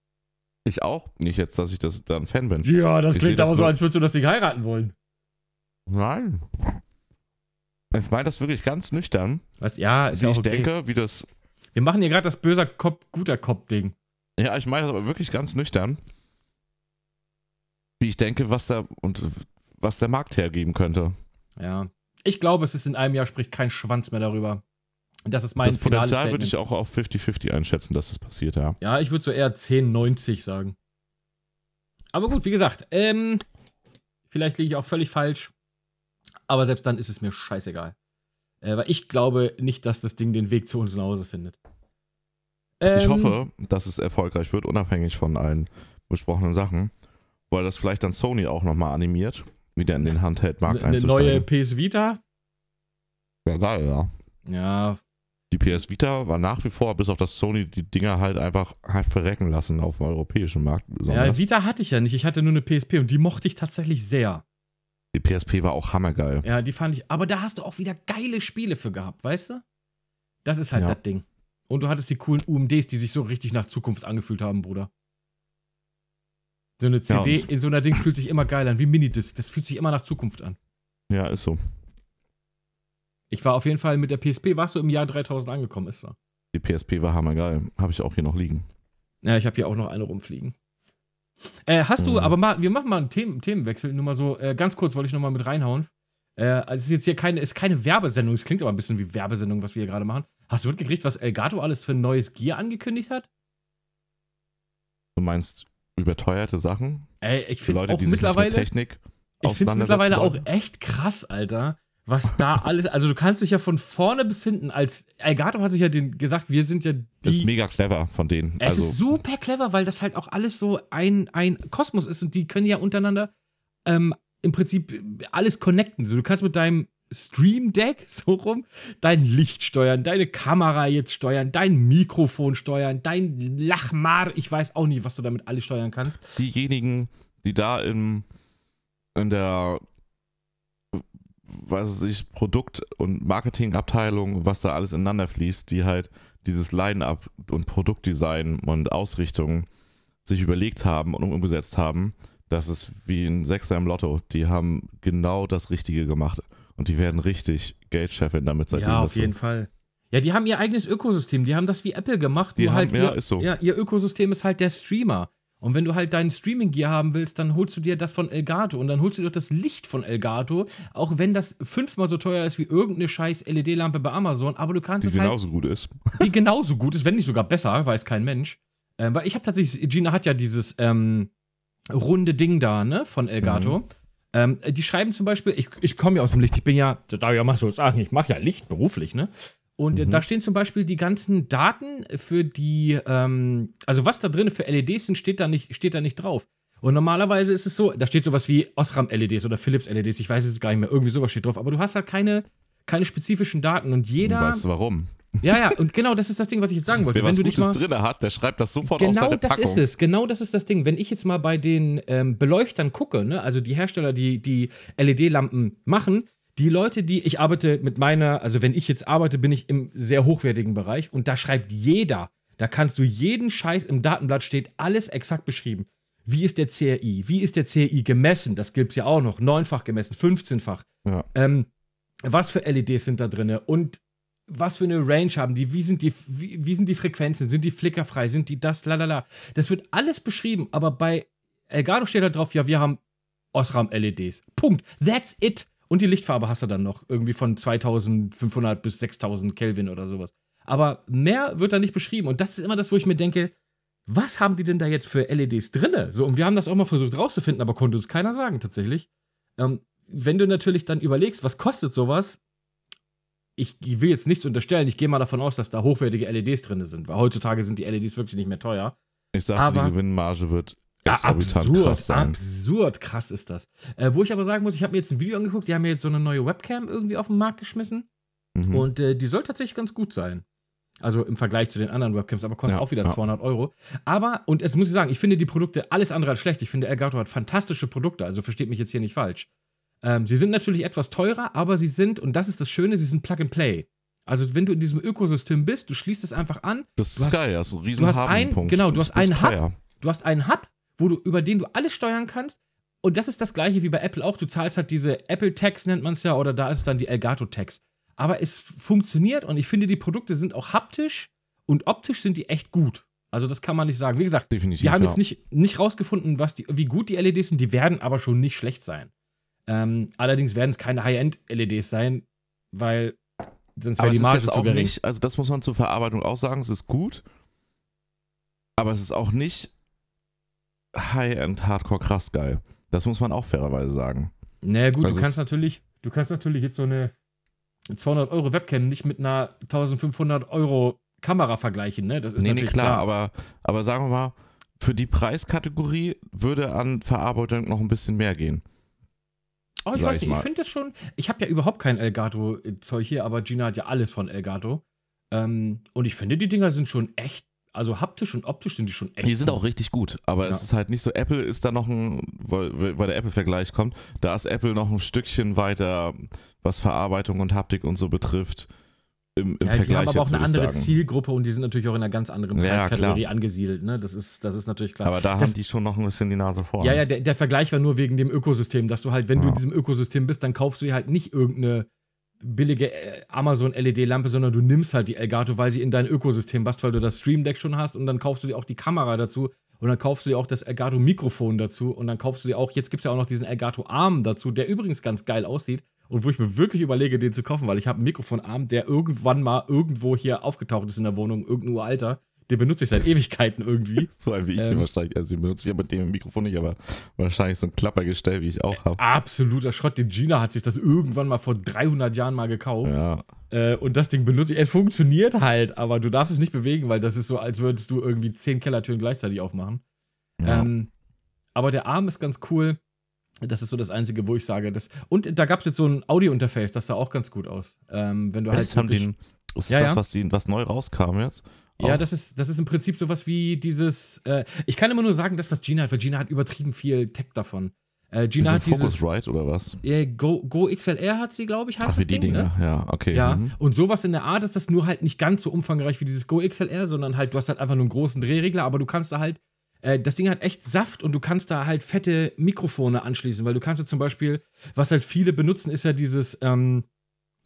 Ich auch nicht jetzt, dass ich das, da ein Fan bin. Ja, das ich klingt aber so, als würdest du das Ding heiraten wollen. Nein. Ich meine das wirklich ganz nüchtern. Was? Ja, ist wie ja ich okay. denke, wie das. Wir machen hier gerade das böser Kopf, guter Kopf-Ding. Ja, ich meine das aber wirklich ganz nüchtern. Wie ich denke, was da und was der Markt hergeben könnte. Ja. Ich glaube, es ist in einem Jahr spricht kein Schwanz mehr darüber. Das ist mein Das Potenzial würde ich auch auf 50-50 einschätzen, dass das passiert, ja. Ja, ich würde so eher 10-90 sagen. Aber gut, wie gesagt, ähm, vielleicht liege ich auch völlig falsch. Aber selbst dann ist es mir scheißegal. Äh, weil ich glaube nicht, dass das Ding den Weg zu uns nach Hause findet. Ähm, ich hoffe, dass es erfolgreich wird, unabhängig von allen besprochenen Sachen. Weil das vielleicht dann Sony auch nochmal animiert, wieder in den Handheld-Markt einzusteigen. Eine neue PS Vita? Ja, geil, ja. Ja. Die PS Vita war nach wie vor, bis auf das Sony, die Dinger halt einfach halt verrecken lassen auf dem europäischen Markt. Besonders. Ja, Vita hatte ich ja nicht. Ich hatte nur eine PSP und die mochte ich tatsächlich sehr. Die PSP war auch hammergeil. Ja, die fand ich. Aber da hast du auch wieder geile Spiele für gehabt, weißt du? Das ist halt ja. das Ding. Und du hattest die coolen UMDs, die sich so richtig nach Zukunft angefühlt haben, Bruder. So eine CD ja, in so einer Ding fühlt sich immer geil an, wie Minidisc. Das fühlt sich immer nach Zukunft an. Ja, ist so. Ich war auf jeden Fall mit der PSP, warst du im Jahr 3000 angekommen, ist so. Die PSP war hammergeil. Habe ich auch hier noch liegen. Ja, ich habe hier auch noch eine rumfliegen. Äh, hast du, mhm. aber mal, wir machen mal einen Themen, Themenwechsel, nur mal so, äh, ganz kurz wollte ich noch mal mit reinhauen. Äh, also es ist jetzt hier keine, ist keine Werbesendung, es klingt aber ein bisschen wie Werbesendung, was wir hier gerade machen. Hast du mitgekriegt, was Elgato alles für ein neues Gear angekündigt hat? Du meinst überteuerte Sachen? Ey, ich finde auch die mittlerweile, Technik ich finde mittlerweile auch echt krass, Alter, was da alles, also du kannst dich ja von vorne bis hinten als, Elgato hat sich ja den gesagt, wir sind ja die. Das ist mega clever von denen. Es also, ist super clever, weil das halt auch alles so ein, ein Kosmos ist und die können ja untereinander ähm, im Prinzip alles connecten. So, du kannst mit deinem Stream Deck (laughs) so rum dein Licht steuern, deine Kamera jetzt steuern, dein Mikrofon steuern, dein Lachmar, ich weiß auch nicht, was du damit alles steuern kannst. Diejenigen, die da im, in der weiß ich, Produkt- und Marketingabteilung, was da alles ineinander fließt, die halt dieses Line-up und Produktdesign und Ausrichtung sich überlegt haben und umgesetzt haben, das ist wie ein Sechser im Lotto. Die haben genau das Richtige gemacht und die werden richtig Geldchefin damit seitdem. Ja, auf jeden so. Fall. Ja, die haben ihr eigenes Ökosystem. Die haben das wie Apple gemacht. Die haben, halt ja, ihr, ist so. Ja, ihr Ökosystem ist halt der Streamer. Und wenn du halt deinen Streaming-Gear haben willst, dann holst du dir das von Elgato und dann holst du dir das Licht von Elgato, auch wenn das fünfmal so teuer ist wie irgendeine scheiß LED-Lampe bei Amazon, aber du kannst die es halt genauso gut ist. (laughs) Die genauso gut ist, wenn nicht sogar besser, weiß kein Mensch. Ähm, weil ich habe tatsächlich, Gina hat ja dieses ähm, runde Ding da, ne, von Elgato. Mhm. Ähm, die schreiben zum Beispiel, ich, ich komme ja aus dem Licht, ich bin ja, da darf ich ja mal so sagen, ich mache ja Licht beruflich, ne? Und mhm. da stehen zum Beispiel die ganzen Daten für die, ähm, also was da drin für LEDs sind, steht da nicht, steht da nicht drauf. Und normalerweise ist es so, da steht sowas wie Osram-LEDs oder Philips-LEDs, ich weiß jetzt gar nicht mehr, irgendwie sowas steht drauf, aber du hast halt keine, keine spezifischen Daten und jeder. Weißt du warum? Ja, ja, und genau das ist das Ding, was ich jetzt sagen wollte. Wer Wenn was du Gutes dich mal, drin hat, der schreibt das sofort genau auf seine Packung. Genau das ist es, genau das ist das Ding. Wenn ich jetzt mal bei den ähm, Beleuchtern gucke, ne, also die Hersteller, die die LED-Lampen machen, die Leute, die ich arbeite mit meiner, also wenn ich jetzt arbeite, bin ich im sehr hochwertigen Bereich und da schreibt jeder, da kannst du jeden Scheiß im Datenblatt steht alles exakt beschrieben. Wie ist der CRI? Wie ist der CRI gemessen? Das gibt es ja auch noch. Neunfach gemessen, 15-fach. Ja. Ähm, was für LEDs sind da drin? Und was für eine Range haben die? Wie sind die, wie, wie sind die Frequenzen? Sind die flickerfrei? Sind die das? Lalala. Das wird alles beschrieben, aber bei Elgato steht da drauf, ja, wir haben Osram-LEDs. Punkt. That's it. Und die Lichtfarbe hast du dann noch. Irgendwie von 2500 bis 6000 Kelvin oder sowas. Aber mehr wird da nicht beschrieben. Und das ist immer das, wo ich mir denke, was haben die denn da jetzt für LEDs drinne? So, und wir haben das auch mal versucht rauszufinden, aber konnte uns keiner sagen, tatsächlich. Ähm, wenn du natürlich dann überlegst, was kostet sowas, ich will jetzt nichts unterstellen, ich gehe mal davon aus, dass da hochwertige LEDs drin sind, weil heutzutage sind die LEDs wirklich nicht mehr teuer. Ich sagte, aber, die Gewinnmarge wird exorbitant absurd, krass sein. Absurd krass ist das. Äh, wo ich aber sagen muss, ich habe mir jetzt ein Video angeguckt, die haben mir jetzt so eine neue Webcam irgendwie auf den Markt geschmissen. Mhm. Und äh, die soll tatsächlich ganz gut sein. Also im Vergleich zu den anderen Webcams, aber kostet ja, auch wieder ja. 200 Euro. Aber, und es muss ich sagen, ich finde die Produkte alles andere als schlecht. Ich finde, Elgato hat fantastische Produkte, also versteht mich jetzt hier nicht falsch. Ähm, sie sind natürlich etwas teurer, aber sie sind, und das ist das Schöne, sie sind Plug and Play. Also wenn du in diesem Ökosystem bist, du schließt es einfach an. Das ist geil, das ist ein riesen du hast ein, Genau, du hast einen Hub. Du hast einen Hub, wo du, über den du alles steuern kannst. Und das ist das gleiche wie bei Apple auch. Du zahlst halt diese Apple Tax, nennt man es ja, oder da ist es dann die Elgato Tax. Aber es funktioniert und ich finde, die Produkte sind auch haptisch und optisch sind die echt gut. Also das kann man nicht sagen. Wie gesagt, Definitiv, wir haben ja. jetzt nicht, nicht rausgefunden, was die, wie gut die LEDs sind. Die werden aber schon nicht schlecht sein. Ähm, allerdings werden es keine High-End-LEDs sein, weil sonst wäre die Marge ist jetzt auch gering. nicht, also das muss man zur Verarbeitung auch sagen, es ist gut, aber es ist auch nicht High-End Hardcore krass geil. Das muss man auch fairerweise sagen. Naja gut, also du kannst natürlich, du kannst natürlich jetzt so eine 200 Euro Webcam nicht mit einer 1500 Euro Kamera vergleichen, ne? Das ist nee, natürlich nee, klar, klar. Aber, aber sagen wir mal, für die Preiskategorie würde an Verarbeitung noch ein bisschen mehr gehen. Oh, ich weiß nicht, ich, finde das schon. Ich habe ja überhaupt kein Elgato-Zeug hier, aber Gina hat ja alles von Elgato. Ähm, und ich finde, die Dinger sind schon echt also haptisch und optisch sind die schon echt. Die sind gut. auch richtig gut, aber ja. es ist halt nicht so, Apple ist da noch ein, weil, weil der Apple-Vergleich kommt, da ist Apple noch ein Stückchen weiter, was Verarbeitung und Haptik und so betrifft. Im, im ja, Vergleich die haben aber auch eine andere sagen. Zielgruppe und die sind natürlich auch in einer ganz anderen Preiskategorie ja, angesiedelt. Ne? Das, ist, das ist natürlich klar. Aber da das, haben die schon noch ein bisschen die Nase vorn. Ja, ja, der, der, Vergleich war nur wegen dem Ökosystem, dass du halt, wenn ja. du in diesem Ökosystem bist, dann kaufst du dir halt nicht irgendeine billige äh, Amazon LED-Lampe, sondern du nimmst halt die Elgato, weil sie in dein Ökosystem passt, weil du das Stream Deck schon hast. Und dann kaufst du dir auch die Kamera dazu. Und dann kaufst du dir auch das Elgato Mikrofon dazu. Und dann kaufst du dir auch, jetzt gibt es ja auch noch diesen Elgato Arm dazu, der übrigens ganz geil aussieht. Und wo ich mir wirklich überlege, den zu kaufen, weil ich habe einen Mikrofonarm, der irgendwann mal irgendwo hier aufgetaucht ist in der Wohnung, irgendein uralter, Den benutze ich seit Ewigkeiten irgendwie. (laughs) So ein wie ich Ähm. wahrscheinlich. Also, den benutze ich ja mit dem Mikrofon nicht, aber wahrscheinlich so ein Klappergestell, wie ich auch habe. Absoluter Schrott. Die Gina hat sich das irgendwann mal vor 300 Jahren mal gekauft. Ja. Äh, und das Ding benutze ich. Es funktioniert halt, aber du darfst es nicht bewegen, weil das ist so, als würdest du irgendwie zehn Kellertüren gleichzeitig aufmachen. ja. Ähm, aber der Arm ist ganz cool. Das ist so das Einzige, wo ich sage, das. Und da gab es jetzt so ein Audio-Interface, das sah auch ganz gut aus. Ähm, wenn du halt. Echt, haben den, ist Ja, das, was, die, was neu rauskam jetzt? Ja, das ist, das ist im Prinzip sowas wie dieses. Äh, ich kann immer nur sagen, das, was Gina hat, weil Gina hat übertrieben viel Tech davon. Äh, Gina hat dieses. Focusrite oder was? Äh, Go, Go XLR hat sie, glaube ich, heißt Ach, wie die Ding, Dinger. Ne? Ja, okay. Ja, mhm. und sowas in der Art ist das nur halt nicht ganz so umfangreich wie dieses Go XLR, sondern halt, du hast halt einfach nur einen großen Drehregler, aber du kannst da halt, äh, das Ding hat echt Saft und du kannst da halt fette Mikrofone anschließen, weil du kannst ja zum Beispiel, was halt viele benutzen, ist ja dieses, ähm,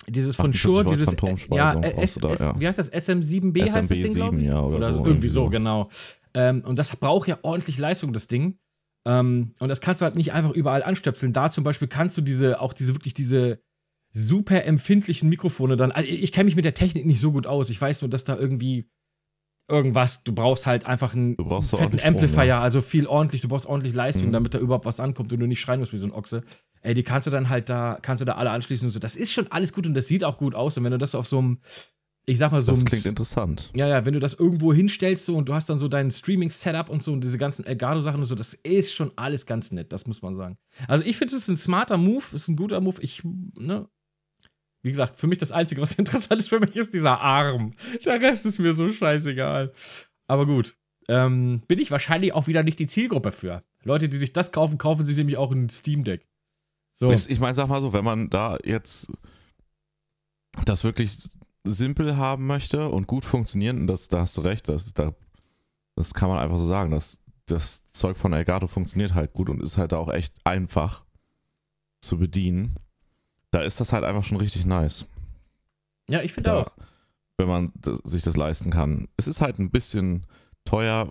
dieses von 48 Shure, dieses, Phantomspeisung äh, S, da, S, ja. wie heißt das, SMB7B heißt das Ding, SMB7, glaube ich? ja, oder so, irgendwie irgendwie so, genau. Ähm, und das braucht ja ordentlich Leistung, das Ding. Ähm, und das kannst du halt nicht einfach überall anstöpseln. Da zum Beispiel kannst du diese, auch diese, wirklich diese super empfindlichen Mikrofone dann. Also ich kenne mich mit der Technik nicht so gut aus. Ich weiß nur, dass da irgendwie irgendwas, du brauchst halt einfach einen fetten ordentlich Strom, Amplifier, ja. also viel ordentlich, du brauchst ordentlich Leistung, Mhm. damit da überhaupt was ankommt und du nicht schreien musst wie so ein Ochse. Ey, die kannst du dann halt da, kannst du da alle anschließen und so. Das ist schon alles gut und das sieht auch gut aus. Und wenn du das auf so einem, ich sag mal so Das klingt interessant. ja, ja, wenn du das irgendwo hinstellst so und du hast dann so dein Streaming-Setup und so und diese ganzen Elgato-Sachen und so, das ist schon alles ganz nett, das muss man sagen. Also ich finde, es ist ein smarter Move, ist ein guter Move. Ich, ne, wie gesagt, für mich das Einzige, was (laughs) interessant ist für mich, ist dieser Arm. Der Rest ist mir so scheißegal. Aber gut, ähm, bin ich wahrscheinlich auch wieder nicht die Zielgruppe für. Leute, die sich das kaufen, kaufen sich nämlich auch ein Steam Deck. So. Ich, ich meine, sag mal so, wenn man da jetzt das wirklich simpel haben möchte und gut funktionieren, und das, da hast du recht, das, da, das kann man einfach so sagen, das, das Zeug von Elgato funktioniert halt gut und ist halt auch echt einfach zu bedienen. Da ist das halt einfach schon richtig nice. Ja, ich finde auch. wenn man sich das leisten kann. Es ist halt ein bisschen teuer,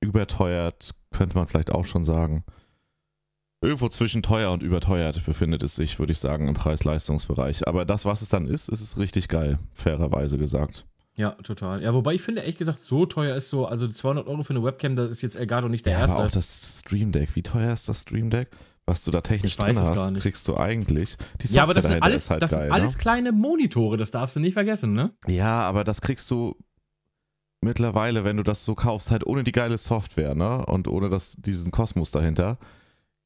überteuert, könnte man vielleicht auch schon sagen. Irgendwo zwischen teuer und überteuert befindet es sich, würde ich sagen, im Preis-Leistungsbereich. Aber das, was es dann ist, ist es richtig geil, fairerweise gesagt. Ja, total. Ja, wobei ich finde, ehrlich gesagt, so teuer ist so, also 200 Euro für eine Webcam, das ist jetzt Elgato nicht der Ja, erste. aber auch das Stream Deck. Wie teuer ist das Stream Deck? Was du da technisch drin hast, kriegst du eigentlich. Die Software ja, aber das sind dahinter alles, halt das geil. sind alles ne? kleine Monitore, das darfst du nicht vergessen, ne? Ja, aber das kriegst du mittlerweile, wenn du das so kaufst, halt ohne die geile Software, ne? Und ohne das, diesen Kosmos dahinter.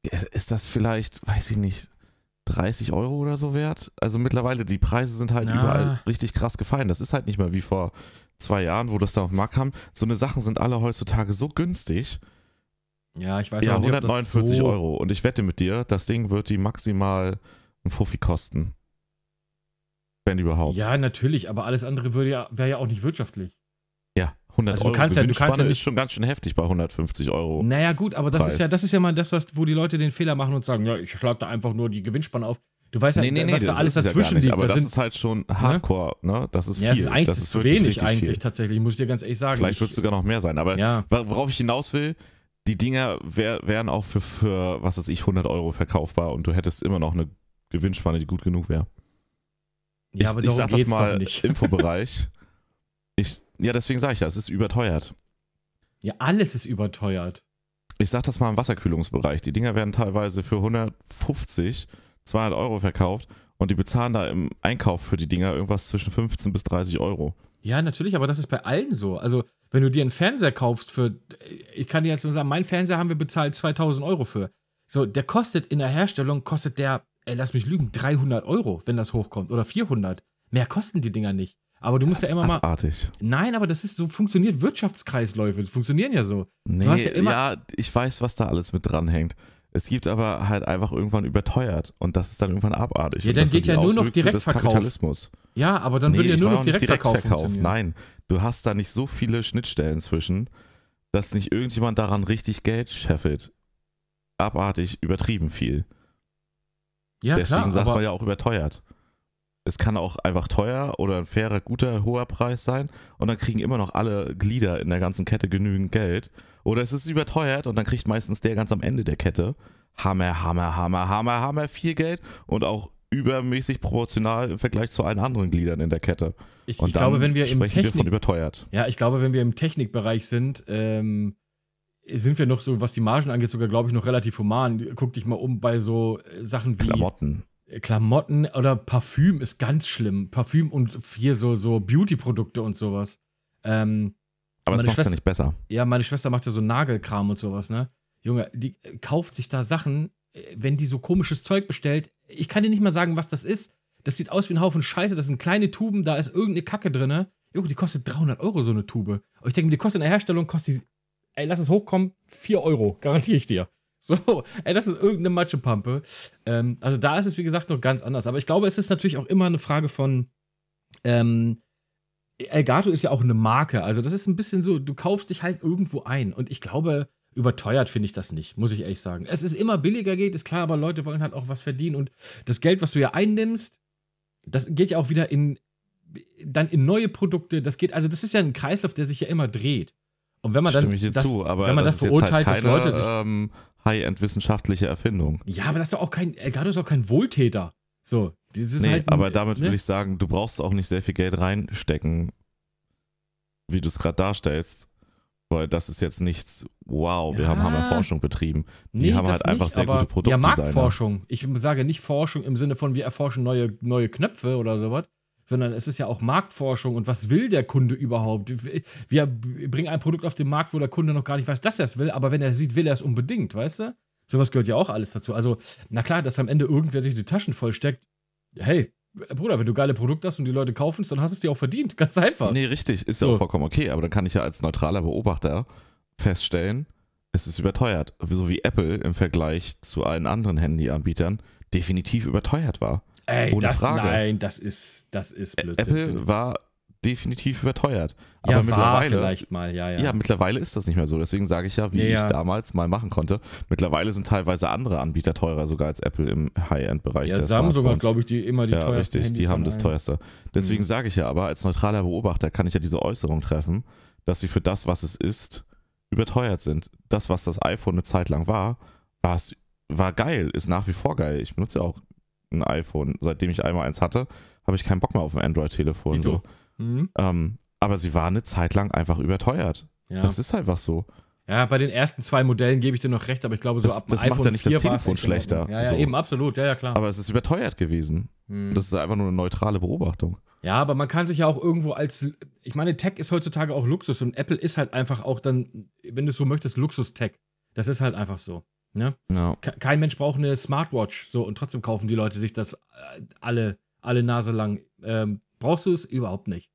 Ist- das vielleicht, weiß ich nicht, 30 Euro oder so wert? Also mittlerweile, die Preise sind halt Na. überall richtig krass gefallen. Das ist halt nicht mehr wie vor zwei Jahren, wo das da auf den Markt kam. So eine Sachen sind alle heutzutage so günstig. Ja, ich weiß Ja, auch nicht, ob das 149 so Euro. Und ich wette mit dir, das Ding wird die maximal ein Fuffi kosten. Wenn überhaupt. Ja, natürlich, aber alles andere würde ja, wäre ja auch nicht wirtschaftlich. Ja, 100 Also du Euro kannst ja- du kannst ja Gewinnspanne nicht- ist schon ganz schön heftig bei 150 Euro. Naja, gut, aber das Preis. ist ja, das ist ja mal das, was, wo die Leute den Fehler machen und sagen, ja, ich schlage da einfach nur die Gewinnspanne auf. Du weißt ja, nee, nee, nee, was da das alles es ja dazwischen nicht. liegt. Aber Da das sind- ist halt schon Hardcore, ne? Das ist ja, es viel. ist eigentlich das das ist zu wenig eigentlich viel. tatsächlich, muss ich dir ganz ehrlich sagen. Vielleicht Ich- wird es sogar noch mehr sein. Aber Ja, worauf ich hinaus will, die Dinger wär, wären auch für, für, was weiß ich, 100 Euro verkaufbar und du hättest immer noch eine Gewinnspanne, die gut genug wäre. ja, ich, aber ich sag das mal. (laughs) Infobereich. Ich, ja, deswegen sage ich ja, es ist überteuert. Ja, alles ist überteuert. Ich sag das mal im Wasserkühlungsbereich. Die Dinger werden teilweise für 150, 200 Euro verkauft und die bezahlen da im Einkauf für die Dinger irgendwas zwischen 15 bis 30 Euro. Ja, natürlich, aber das ist bei allen so. Also, wenn du dir einen Fernseher kaufst für, ich kann dir jetzt nur sagen, mein Fernseher haben wir bezahlt 2000 Euro für. So, der kostet in der Herstellung, kostet der, ey, lass mich lügen, 300 Euro, wenn das hochkommt. Oder 400. Mehr kosten die Dinger nicht. Aber du musst Das ja immer mal. abartig. Nein, aber das ist so, funktioniert Wirtschaftskreisläufe, die funktionieren ja so. Nee, ja ja, ich weiß, was da alles mit dranhängt. Es gibt aber halt einfach irgendwann überteuert und das ist dann irgendwann abartig. Ja, dann das geht ja nur noch Direktverkauf. Kapitalismus. Ja, aber dann nee, würde ja nur noch Direktverkauf Direktverkauf. Nein, du hast da nicht so viele Schnittstellen zwischen, dass nicht irgendjemand daran richtig Geld scheffelt. Abartig, übertrieben viel. Ja, Deswegen klar, sagt man ja auch überteuert. Es kann auch einfach teuer oder ein fairer, guter, hoher Preis sein und dann kriegen immer noch alle Glieder in der ganzen Kette genügend Geld. Oder es ist überteuert und dann kriegt meistens der ganz am Ende der Kette Hammer, Hammer, Hammer, Hammer, Hammer viel Geld und auch übermäßig proportional im Vergleich zu allen anderen Gliedern in der Kette. Ich, Und ich glaube, wenn wir im sprechen wir von Technik, überteuert. ja, ich glaube, wenn wir im Technikbereich sind, ähm, sind wir noch so, was die Margen angeht, sogar, glaube ich, noch relativ human. Guck dich mal um bei so äh, Sachen wie Klamotten. Klamotten oder Parfüm ist ganz schlimm. Parfüm und hier so, so Beauty-Produkte und sowas. Ähm, Aber es meine macht ja nicht besser. ja, meine Schwester macht ja so Nagelkram und sowas, ne? Junge, die äh, kauft sich da Sachen, äh, wenn die so komisches Zeug bestellt. Ich kann dir nicht mal sagen, was das ist. Das sieht aus wie ein Haufen Scheiße. Das sind kleine Tuben, da ist irgendeine Kacke drin. Junge, die kostet 300 Euro so eine Tube. Und ich denke mir, die kostet in der Herstellung, kostet die, ey, lass es hochkommen, 4 Euro. Garantiere ich dir. So, (laughs) ey, das ist irgendeine Matschepampe. Ähm, also da ist es, wie gesagt, noch ganz anders. Aber ich glaube, es ist natürlich auch immer eine Frage von, ähm, Elgato ist ja auch eine Marke. Also das ist ein bisschen so, du kaufst dich halt irgendwo ein. Und ich glaube, überteuert finde ich das nicht, muss ich ehrlich sagen. Es ist immer billiger geht, ist klar, aber Leute wollen halt auch was verdienen. Und das Geld, was du ja einnimmst, das geht ja auch wieder in, dann in neue Produkte. Das geht, also das ist ja ein Kreislauf, der sich ja immer dreht. Und wenn man dann, Stimme ich dir das, zu, aber wenn man das, das, halt beurteilt, keine dass Leute sich ähm, High-End-wissenschaftliche Erfindung. Ja, aber das ist doch auch kein, Elgato ist auch kein Wohltäter. So, das ist nee, halt ein- aber damit ne? will ich sagen, du brauchst auch nicht sehr viel Geld reinstecken, wie du es gerade darstellst. Weil das ist jetzt nichts, wow, wir Ja. haben Hammerforschung betrieben. Die Nee, haben halt einfach nicht, sehr aber gute Ja, Produktdesigner. Marktforschung. Ich sage nicht Forschung im Sinne von, wir erforschen neue, neue Knöpfe oder sowas, sondern es ist ja auch Marktforschung und was will der Kunde überhaupt? Wir bringen ein Produkt auf den Markt, wo der Kunde noch gar nicht weiß, dass er es will, aber wenn er sieht, will er es unbedingt, weißt du? Sowas gehört ja auch alles dazu. Also, na klar, dass am Ende irgendwer sich die Taschen vollsteckt. Hey, Bruder, wenn du geile Produkte hast und die Leute kaufen es, dann hast du es dir auch verdient. Ganz einfach. Nee, richtig, ist ja So. auch vollkommen okay, aber dann kann ich ja als neutraler Beobachter feststellen, es ist überteuert. So wie Apple im Vergleich zu allen anderen Handyanbietern definitiv überteuert war. Ey, ohne das, Frage. nein, das ist, das ist Blödsinn. Apple war definitiv überteuert. Aber ja, mittlerweile, vielleicht mal, ja, ja. ja. mittlerweile ist das nicht mehr so. Deswegen sage ich ja, wie Ja, ich damals mal machen konnte. Mittlerweile sind teilweise andere Anbieter teurer sogar als Apple im High-End-Bereich Ja, Samsung hat, Smartphones. glaube ich, die, immer die ja, teuersten richtig, Handys die haben das teuerste. Deswegen Mhm. sage ich ja aber, als neutraler Beobachter kann ich ja diese Äußerung treffen, dass sie für das, was es ist, überteuert sind. Das, was das iPhone eine Zeit lang war, war es war geil, ist nach wie vor geil. Ich benutze ja auch ein iPhone. Seitdem ich einmal eins hatte, habe ich keinen Bock mehr auf ein Android-Telefon. So. Mhm. Ähm, aber sie war eine Zeit lang einfach überteuert. Ja. Das ist einfach so. ja, bei den ersten zwei Modellen gebe ich dir noch recht, aber ich glaube, so Das- ab dem das macht iPhone ja nicht 4 das Telefon schlechter. Ja, ja, So. eben, absolut, ja, ja, klar. Aber es ist überteuert gewesen. Mhm. Das ist einfach nur eine neutrale Beobachtung. ja, aber man kann sich ja auch irgendwo als, ich meine, Tech ist heutzutage auch Luxus und Apple ist halt einfach auch dann, wenn du es so möchtest, Luxus-Tech. Das ist halt einfach so. Ne? Ja. Ke- Kein Mensch braucht eine Smartwatch, so und trotzdem kaufen die Leute sich das äh, alle, alle Nase lang. Ähm, brauchst du es überhaupt nicht.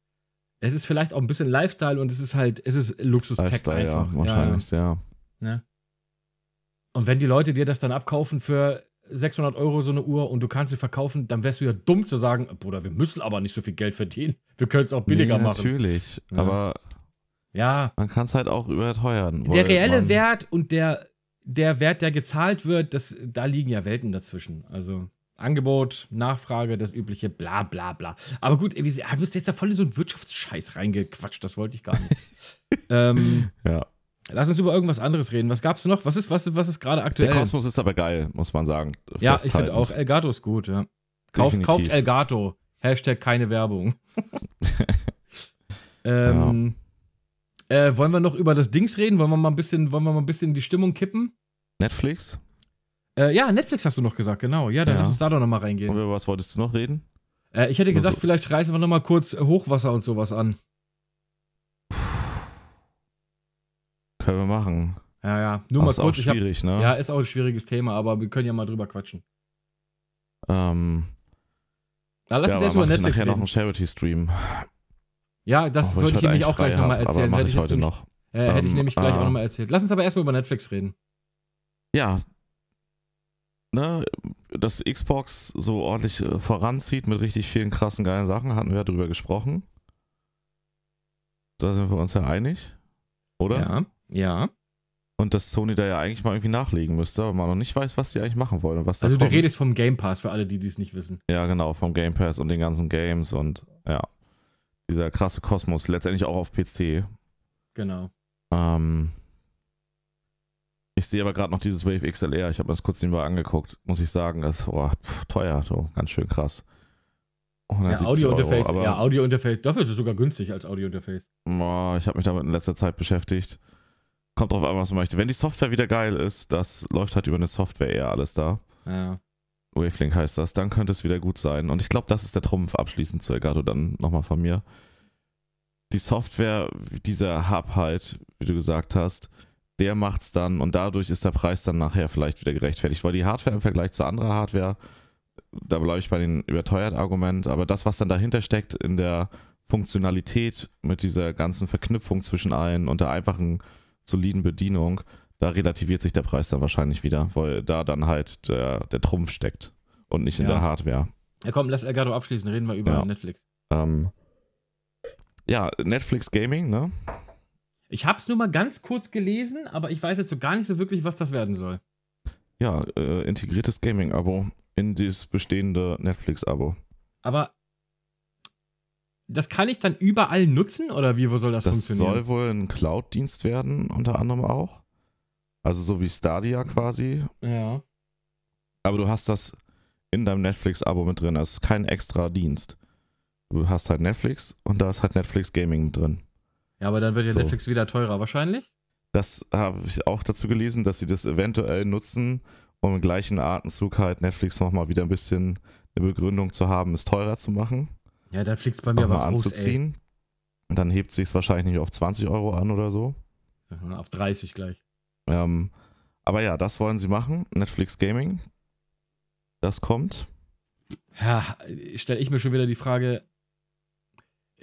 Es ist vielleicht auch ein bisschen Lifestyle und es ist halt, es ist Luxus-Tech Lifestyle, ja, einfach. wahrscheinlich, ja. Ne? Und wenn die Leute dir das dann abkaufen für 600 Euro so eine Uhr und du kannst sie verkaufen, dann wärst du ja dumm zu sagen, Bruder, wir müssen aber nicht so viel Geld verdienen. Wir können es auch billiger nee, machen. Natürlich, Ja. aber Ja, man kann es halt auch überteuern. der reelle Wert und der, der Wert, der gezahlt wird, das, da liegen ja Welten dazwischen. Also Angebot, Nachfrage, das übliche, bla bla bla. Aber gut, wie, ah, du bist jetzt da voll in so einen Wirtschaftsscheiß reingequatscht, das wollte ich gar nicht. (laughs) ähm, Ja. lass uns über irgendwas anderes reden. Was gab's noch? Was ist, was, was ist gerade aktuell? Der Kosmos ist aber geil, muss man sagen. Ja, ich finde auch, Elgato ist gut, ja. Kauf, kauft Elgato. Hashtag keine Werbung. (laughs) (laughs) ähm, äh, wollen wir noch über das Dings reden? Wollen wir mal ein bisschen, wollen wir mal ein bisschen die Stimmung kippen? Netflix? Äh, ja, Netflix hast du noch gesagt, genau. Ja, dann Ja. lass uns da doch nochmal Und reingehen. über was wolltest du noch reden? Äh, ich hätte gesagt, Also- vielleicht reißen wir nochmal kurz Hochwasser und sowas an. Können wir machen. Ja, ja. Nur Aber mal ist kurz. auch Ich hab, schwierig, ne? ja, ist auch ein schwieriges Thema, aber wir können ja mal drüber quatschen. Ähm, Na, lass ja, uns aber erst über mach ich Netflix nachher noch reden. einen Charity-Stream. Ja, das Auch wenn würde ich nämlich auch gleich nochmal erzählen. Aber Hätte ich heute noch. Äh, hätte ich Ähm, nämlich gleich auch äh, nochmal erzählt. Lass uns aber erstmal über Netflix reden. Ja. Ne, dass Xbox so ordentlich äh, voranzieht mit richtig vielen krassen geilen Sachen, hatten wir ja drüber gesprochen. Da sind wir uns ja einig. Oder? Ja, ja. Und dass Sony da ja eigentlich mal irgendwie nachlegen müsste, aber man noch nicht weiß, was sie eigentlich machen wollen und was da Also du kommt. redest vom Game Pass, für alle, die dies nicht wissen. Ja, genau, vom Game Pass und den ganzen Games und ja. Dieser krasse Kosmos, letztendlich auch auf PC. Genau. Ähm, Ich sehe aber gerade noch dieses Wave XLR. Ich habe mir das kurz nebenbei angeguckt. Muss ich sagen, das ist oh, teuer, so ganz schön krass. Ja, Audio-Interface, ja, Audio-Interface. Dafür ist es sogar günstig als Audio-Interface. Boah, ich habe mich damit in letzter Zeit beschäftigt. Kommt drauf an, was man möchte. Wenn die Software wieder geil ist, das läuft halt über eine Software eher alles da. Ja. Wavelink heißt das, dann könnte es wieder gut sein. Und ich glaube, das ist der Trumpf abschließend zu Elgato dann nochmal von mir. Die Software, dieser Hub halt, wie du gesagt hast, der macht's dann und dadurch ist der Preis dann nachher vielleicht wieder gerechtfertigt, weil die Hardware im Vergleich zu anderer Hardware, da bleibe ich bei den überteuert Argument, aber das, was dann dahinter steckt in der Funktionalität mit dieser ganzen Verknüpfung zwischen allen und der einfachen, soliden Bedienung, da relativiert sich der Preis dann wahrscheinlich wieder, weil da dann halt der, der Trumpf steckt und nicht in Ja. der Hardware. Ja, komm, lass Elgato abschließen, reden wir über Ja. Netflix. Ähm, ja, Netflix Gaming, ne? Ich hab's nur mal ganz kurz gelesen, aber ich weiß jetzt so gar nicht so wirklich, was das werden soll. Ja, äh, integriertes Gaming-Abo in das bestehende Netflix-Abo. Aber das kann ich dann überall nutzen oder wie wo soll das, Das funktionieren? soll wohl ein Cloud-Dienst werden, unter anderem auch. Also so wie Stadia quasi. ja. Aber du hast das in deinem Netflix-Abo mit drin. Das ist kein extra Dienst. Du hast halt Netflix und da ist halt Netflix Gaming mit drin. Ja, aber dann wird ja So. Netflix wieder teurer wahrscheinlich. Das habe ich auch dazu gelesen, dass sie das eventuell nutzen, um im gleichen Atemzug halt Netflix nochmal wieder ein bisschen eine Begründung zu haben, es teurer zu machen. Ja, dann fliegt's bei mir aber anzuziehen. Und dann hebt sich es wahrscheinlich nicht auf 20 Euro an oder so. Auf 30 gleich. Ähm, aber ja, das wollen sie machen. Netflix Gaming. Das kommt. Ja, stelle ich mir schon wieder die Frage,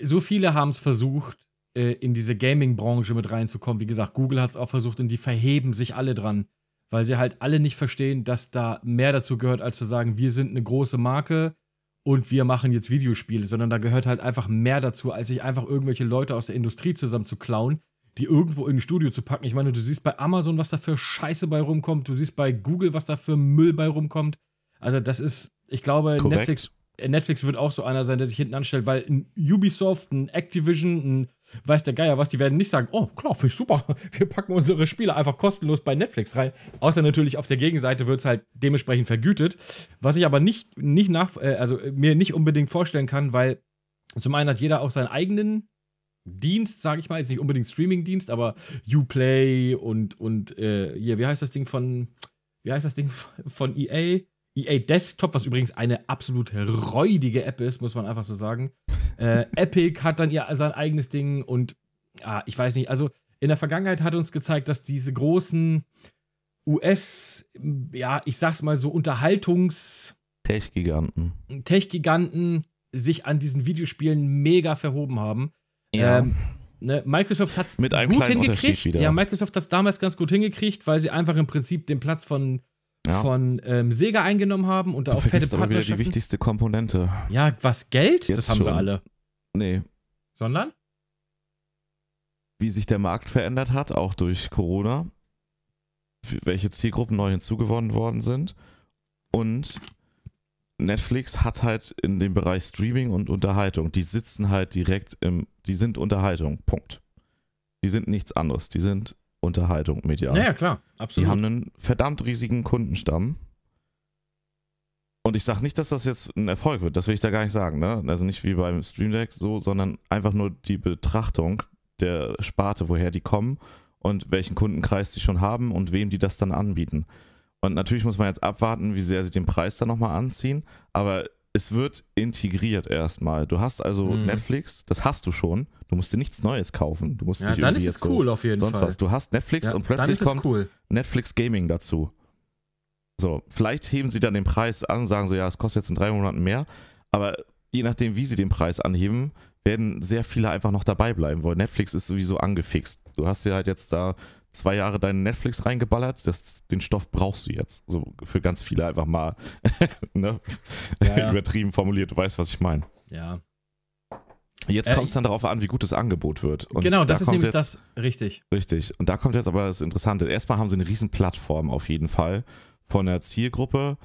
so viele haben es versucht, äh, in diese Gaming-Branche mit reinzukommen. Wie gesagt, Google hat es auch versucht und die verheben sich alle dran, weil sie halt alle nicht verstehen, dass da mehr dazu gehört, als zu sagen, wir sind eine große Marke und wir machen jetzt Videospiele, sondern da gehört halt einfach mehr dazu, als sich einfach irgendwelche Leute aus der Industrie zusammen zu klauen, die irgendwo in ein Studio zu packen. Ich meine, du siehst bei Amazon, was da für Scheiße bei rumkommt, du siehst bei Google, was da für Müll bei rumkommt. Also das ist, ich glaube. Netflix Netflix wird auch so einer sein, der sich hinten anstellt, weil ein Ubisoft, ein Activision, ein weiß der Geier was, die werden nicht sagen, oh klar, finde ich super, (laughs) wir packen unsere Spiele einfach kostenlos bei Netflix rein. Außer natürlich auf der Gegenseite wird es halt dementsprechend vergütet. Was ich aber nicht, nicht nach, äh, also mir nicht unbedingt vorstellen kann, weil zum einen hat jeder auch seinen eigenen Dienst, sage ich mal, jetzt nicht unbedingt Streaming-Dienst, aber Uplay und, und äh, hier, wie heißt das Ding von, wie heißt das Ding (laughs) von EA? EA Desktop, was übrigens eine absolut räudige App ist, muss man einfach so sagen. Äh, Epic hat dann ihr sein eigenes Ding und ah, ich weiß nicht, also in der Vergangenheit hat uns gezeigt, dass diese großen US, ja, ich sag's mal so, Unterhaltungs- Tech-Giganten. Tech-Giganten sich an diesen Videospielen mega verhoben haben. Ähm, ne, Microsoft hat es Mit einem gut hingekriegt. Wieder. Ja, Microsoft hat es damals ganz gut hingekriegt, weil sie einfach im Prinzip den Platz von, Ja. von ähm, Sega eingenommen haben und da Du auch fette aber wieder die wichtigste Komponente. Ja, was Geld? Jetzt das haben sie schon. alle. Nee, Sondern? wie sich der Markt verändert hat, auch durch Corona, welche Zielgruppen neu hinzugewonnen worden sind. Und Netflix hat halt in dem Bereich Streaming und Unterhaltung, die sitzen halt direkt im, die sind Unterhaltung, Punkt. Die sind nichts anderes, die sind Unterhaltung medial. Ja, ja, klar, absolut. Die haben einen verdammt riesigen Kundenstamm. Und ich sage nicht, dass das jetzt ein Erfolg wird, das will ich da gar nicht sagen. Ne? Also nicht wie beim Stream Deck so, sondern einfach nur die Betrachtung der Sparte, woher die kommen und welchen Kundenkreis die schon haben und wem die das dann anbieten. Und natürlich muss man jetzt abwarten, wie sehr sie den Preis dann nochmal anziehen, aber es wird integriert erstmal. Du hast also Mhm. Netflix, das hast du schon. Du musst dir nichts Neues kaufen. Du musst ja, dann ist es cool auf jeden so, sonst Fall. was. Du hast Netflix ja, und plötzlich kommt cool. Netflix Gaming dazu. So, vielleicht heben sie dann den Preis an und sagen so, ja, es kostet jetzt in drei Monaten mehr, aber je nachdem, wie sie den Preis anheben, werden sehr viele einfach noch dabei bleiben, weil Netflix ist sowieso angefixt. Du hast dir halt jetzt da zwei Jahre deinen Netflix reingeballert, das, den Stoff brauchst du jetzt. So für ganz viele einfach mal (laughs) ne? Ja, ja. übertrieben formuliert, du weißt, was ich meine. Ja. Jetzt Äh, kommt es dann darauf an, wie gut das Angebot wird. Und genau, da das ist kommt nämlich jetzt, das. Richtig. Richtig. Und da kommt jetzt aber das Interessante. Erstmal haben sie eine riesen Plattform auf jeden Fall von der Zielgruppe.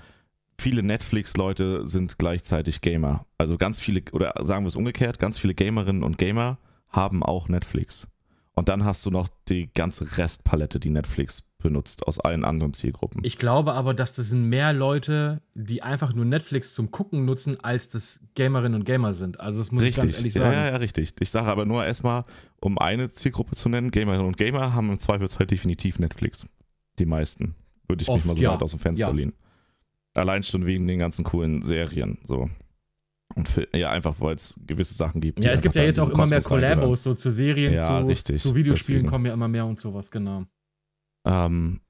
Viele Netflix-Leute sind gleichzeitig Gamer. Also ganz viele, oder sagen wir es umgekehrt, ganz viele Gamerinnen und Gamer haben auch Netflix. Und dann hast du noch die ganze Restpalette, die Netflix benutzt, aus allen anderen Zielgruppen. Ich glaube aber, dass das sind mehr Leute, die einfach nur Netflix zum Gucken nutzen, als das Gamerinnen und Gamer sind. Also das muss richtig. ich ganz ehrlich sagen. Ja, ja, ja, richtig. Ich sage aber nur erstmal, um eine Zielgruppe zu nennen, Gamerinnen und Gamer haben im Zweifelsfall definitiv Netflix. Die meisten. Würde ich mich Oft, mal so ja. weit aus dem Fenster Ja. lehnen. Allein schon wegen den ganzen coolen Serien. So. Und Fil- ja, einfach weil es gewisse Sachen gibt. Ja, es gibt ja jetzt auch immer mehr. Collabos, so zu Serien, Ja, zu, richtig. zu Videospielen Deswegen. kommen ja immer mehr und sowas, genau. Ähm,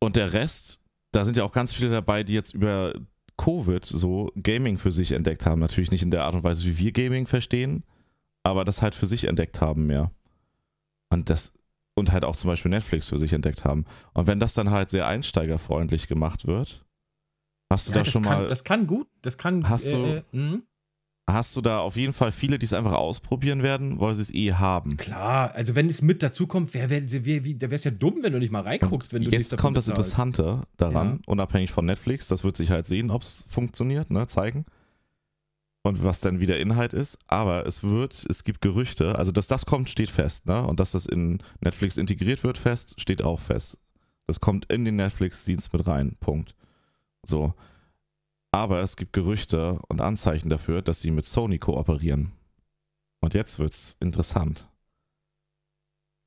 und der Rest, da sind ja auch ganz viele dabei, die jetzt über Covid so Gaming für sich entdeckt haben. Natürlich nicht in der Art und Weise, wie wir Gaming verstehen, aber das halt für sich entdeckt haben mehr. Und das und halt auch zum Beispiel Netflix für sich entdeckt haben. Und wenn das dann halt sehr einsteigerfreundlich gemacht wird, hast du Ja, da das schon kann, mal, Das kann gut, das kann. Hast du- äh, mh. Hast du da auf jeden Fall viele, die es einfach ausprobieren werden, weil sie es eh haben. Klar, also wenn es mit dazu kommt, wär, wär, wär, wär's ja dumm, wenn du nicht mal reinguckst, wenn du Jetzt kommt das. Interessante daran, Ja. unabhängig von Netflix, das wird sich halt sehen, ob es funktioniert, ne, zeigen. Und was dann wieder Inhalt ist. Aber es wird, es gibt Gerüchte, also dass das kommt, steht fest, ne? Und dass das in Netflix integriert wird, fest, steht auch fest. Das kommt in den Netflix-Dienst mit rein. Punkt. So. Aber es gibt Gerüchte und Anzeichen dafür, dass sie mit Sony kooperieren. Und jetzt wird's interessant.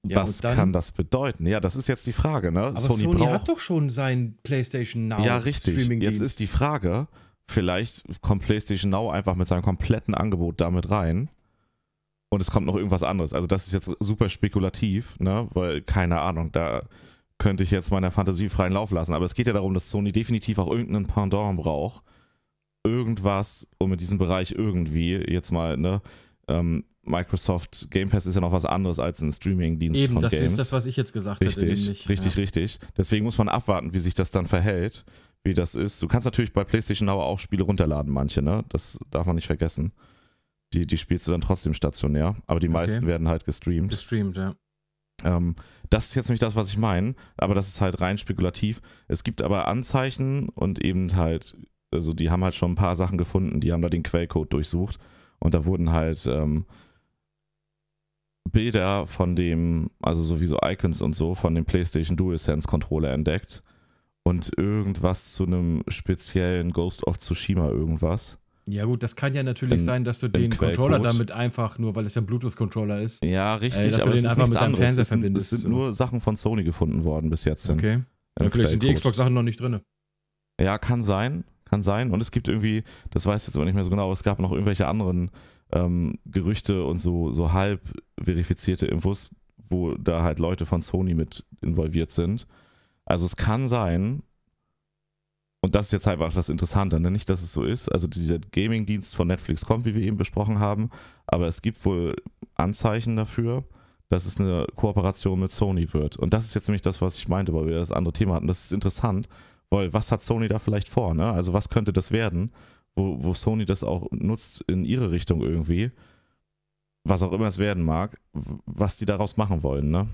Ja, Was dann- kann das bedeuten? Ja, das ist jetzt die Frage, ne? Aber Sony, hat doch schon sein PlayStation Now Ja, richtig. Jetzt ist die Frage, vielleicht kommt PlayStation Now einfach mit seinem kompletten Angebot damit rein und es kommt noch irgendwas anderes. Also das ist jetzt super spekulativ, ne, weil keine Ahnung, da könnte ich jetzt meiner Fantasie freien Lauf lassen, aber es geht ja darum, dass Sony definitiv auch irgendeinen Pendant braucht. Irgendwas, um in diesem Bereich irgendwie jetzt mal, ne, ähm, Microsoft Game Pass ist ja noch was anderes als ein Streaming-Dienst Eben, von das Games. ist das, was ich jetzt gesagt hätte. Richtig, nämlich. richtig, ja. richtig. Deswegen muss man abwarten, wie sich das dann verhält, wie das ist. Du kannst natürlich bei PlayStation Now auch Spiele runterladen, manche, ne? Das darf man nicht vergessen. Die, die spielst du dann trotzdem stationär, aber die Okay. meisten werden halt gestreamt. Gestreamt, ja. Ähm, das ist jetzt nicht das, was ich meine, aber das ist halt rein spekulativ. Es gibt aber Anzeichen und eben halt, also die haben halt schon ein paar Sachen gefunden, die haben da den Quellcode durchsucht und da wurden halt ähm, Bilder von dem, also sowieso Icons und so, von dem PlayStation DualSense Controller entdeckt und irgendwas zu einem speziellen Ghost of Tsushima irgendwas. Ja, gut, das kann ja natürlich Im- sein, dass du den Controller damit einfach, nur weil es ja ein Bluetooth-Controller ist. Ja, richtig, Äh, dass du aber es ist nichts anderes. Es sind, es sind so. nur Sachen von Sony gefunden worden bis jetzt. Okay. Ja, vielleicht sind die. Xbox-Sachen noch nicht drin. Ja, kann sein, kann sein. Und es gibt irgendwie, das weiß ich jetzt aber nicht mehr so genau, es gab noch irgendwelche anderen ähm, Gerüchte und so, so halb verifizierte Infos, wo da halt Leute von Sony mit involviert sind. Also es kann sein, und das ist jetzt einfach das Interessante, ne? nicht, dass es so ist. Also dieser Gaming-Dienst von Netflix kommt, wie wir eben besprochen haben, aber es gibt wohl Anzeichen dafür, dass es eine Kooperation mit Sony wird. Und das ist jetzt nämlich das, was ich meinte, weil wir das andere Thema hatten. Das ist interessant, weil was hat Sony da vielleicht vor? Ne? Also was könnte das werden, wo, wo Sony das auch nutzt in ihre Richtung irgendwie? Was auch immer es werden mag, was die daraus machen wollen, ne?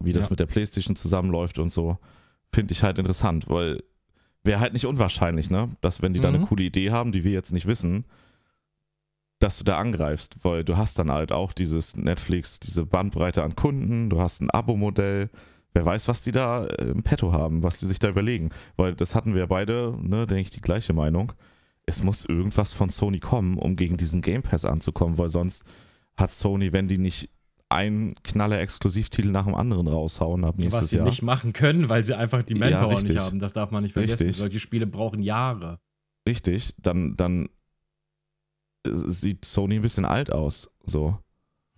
Wie das Ja. mit der Playstation zusammenläuft und so, finde ich halt interessant, weil wäre halt nicht unwahrscheinlich, ne? Dass wenn die da eine Mhm. coole Idee haben, die wir jetzt nicht wissen, dass du da angreifst, weil du hast dann halt auch dieses Netflix, diese Bandbreite an Kunden, du hast ein Abo-Modell, wer weiß, was die da äh, im Petto haben, was die sich da überlegen, weil das hatten wir beide, ne, denke ich, die gleiche Meinung. Es muss irgendwas von Sony kommen, um gegen diesen Game Pass anzukommen, weil sonst hat Sony, wenn die nicht einen knaller Exklusivtitel nach dem anderen raushauen ab nächstes Was sie Jahr. nicht machen können, weil sie einfach die Ja, Manpower richtig. nicht haben. Das darf man nicht vergessen. Richtig. Solche Spiele brauchen Jahre. Richtig, dann, dann äh, sieht Sony ein bisschen alt aus. So.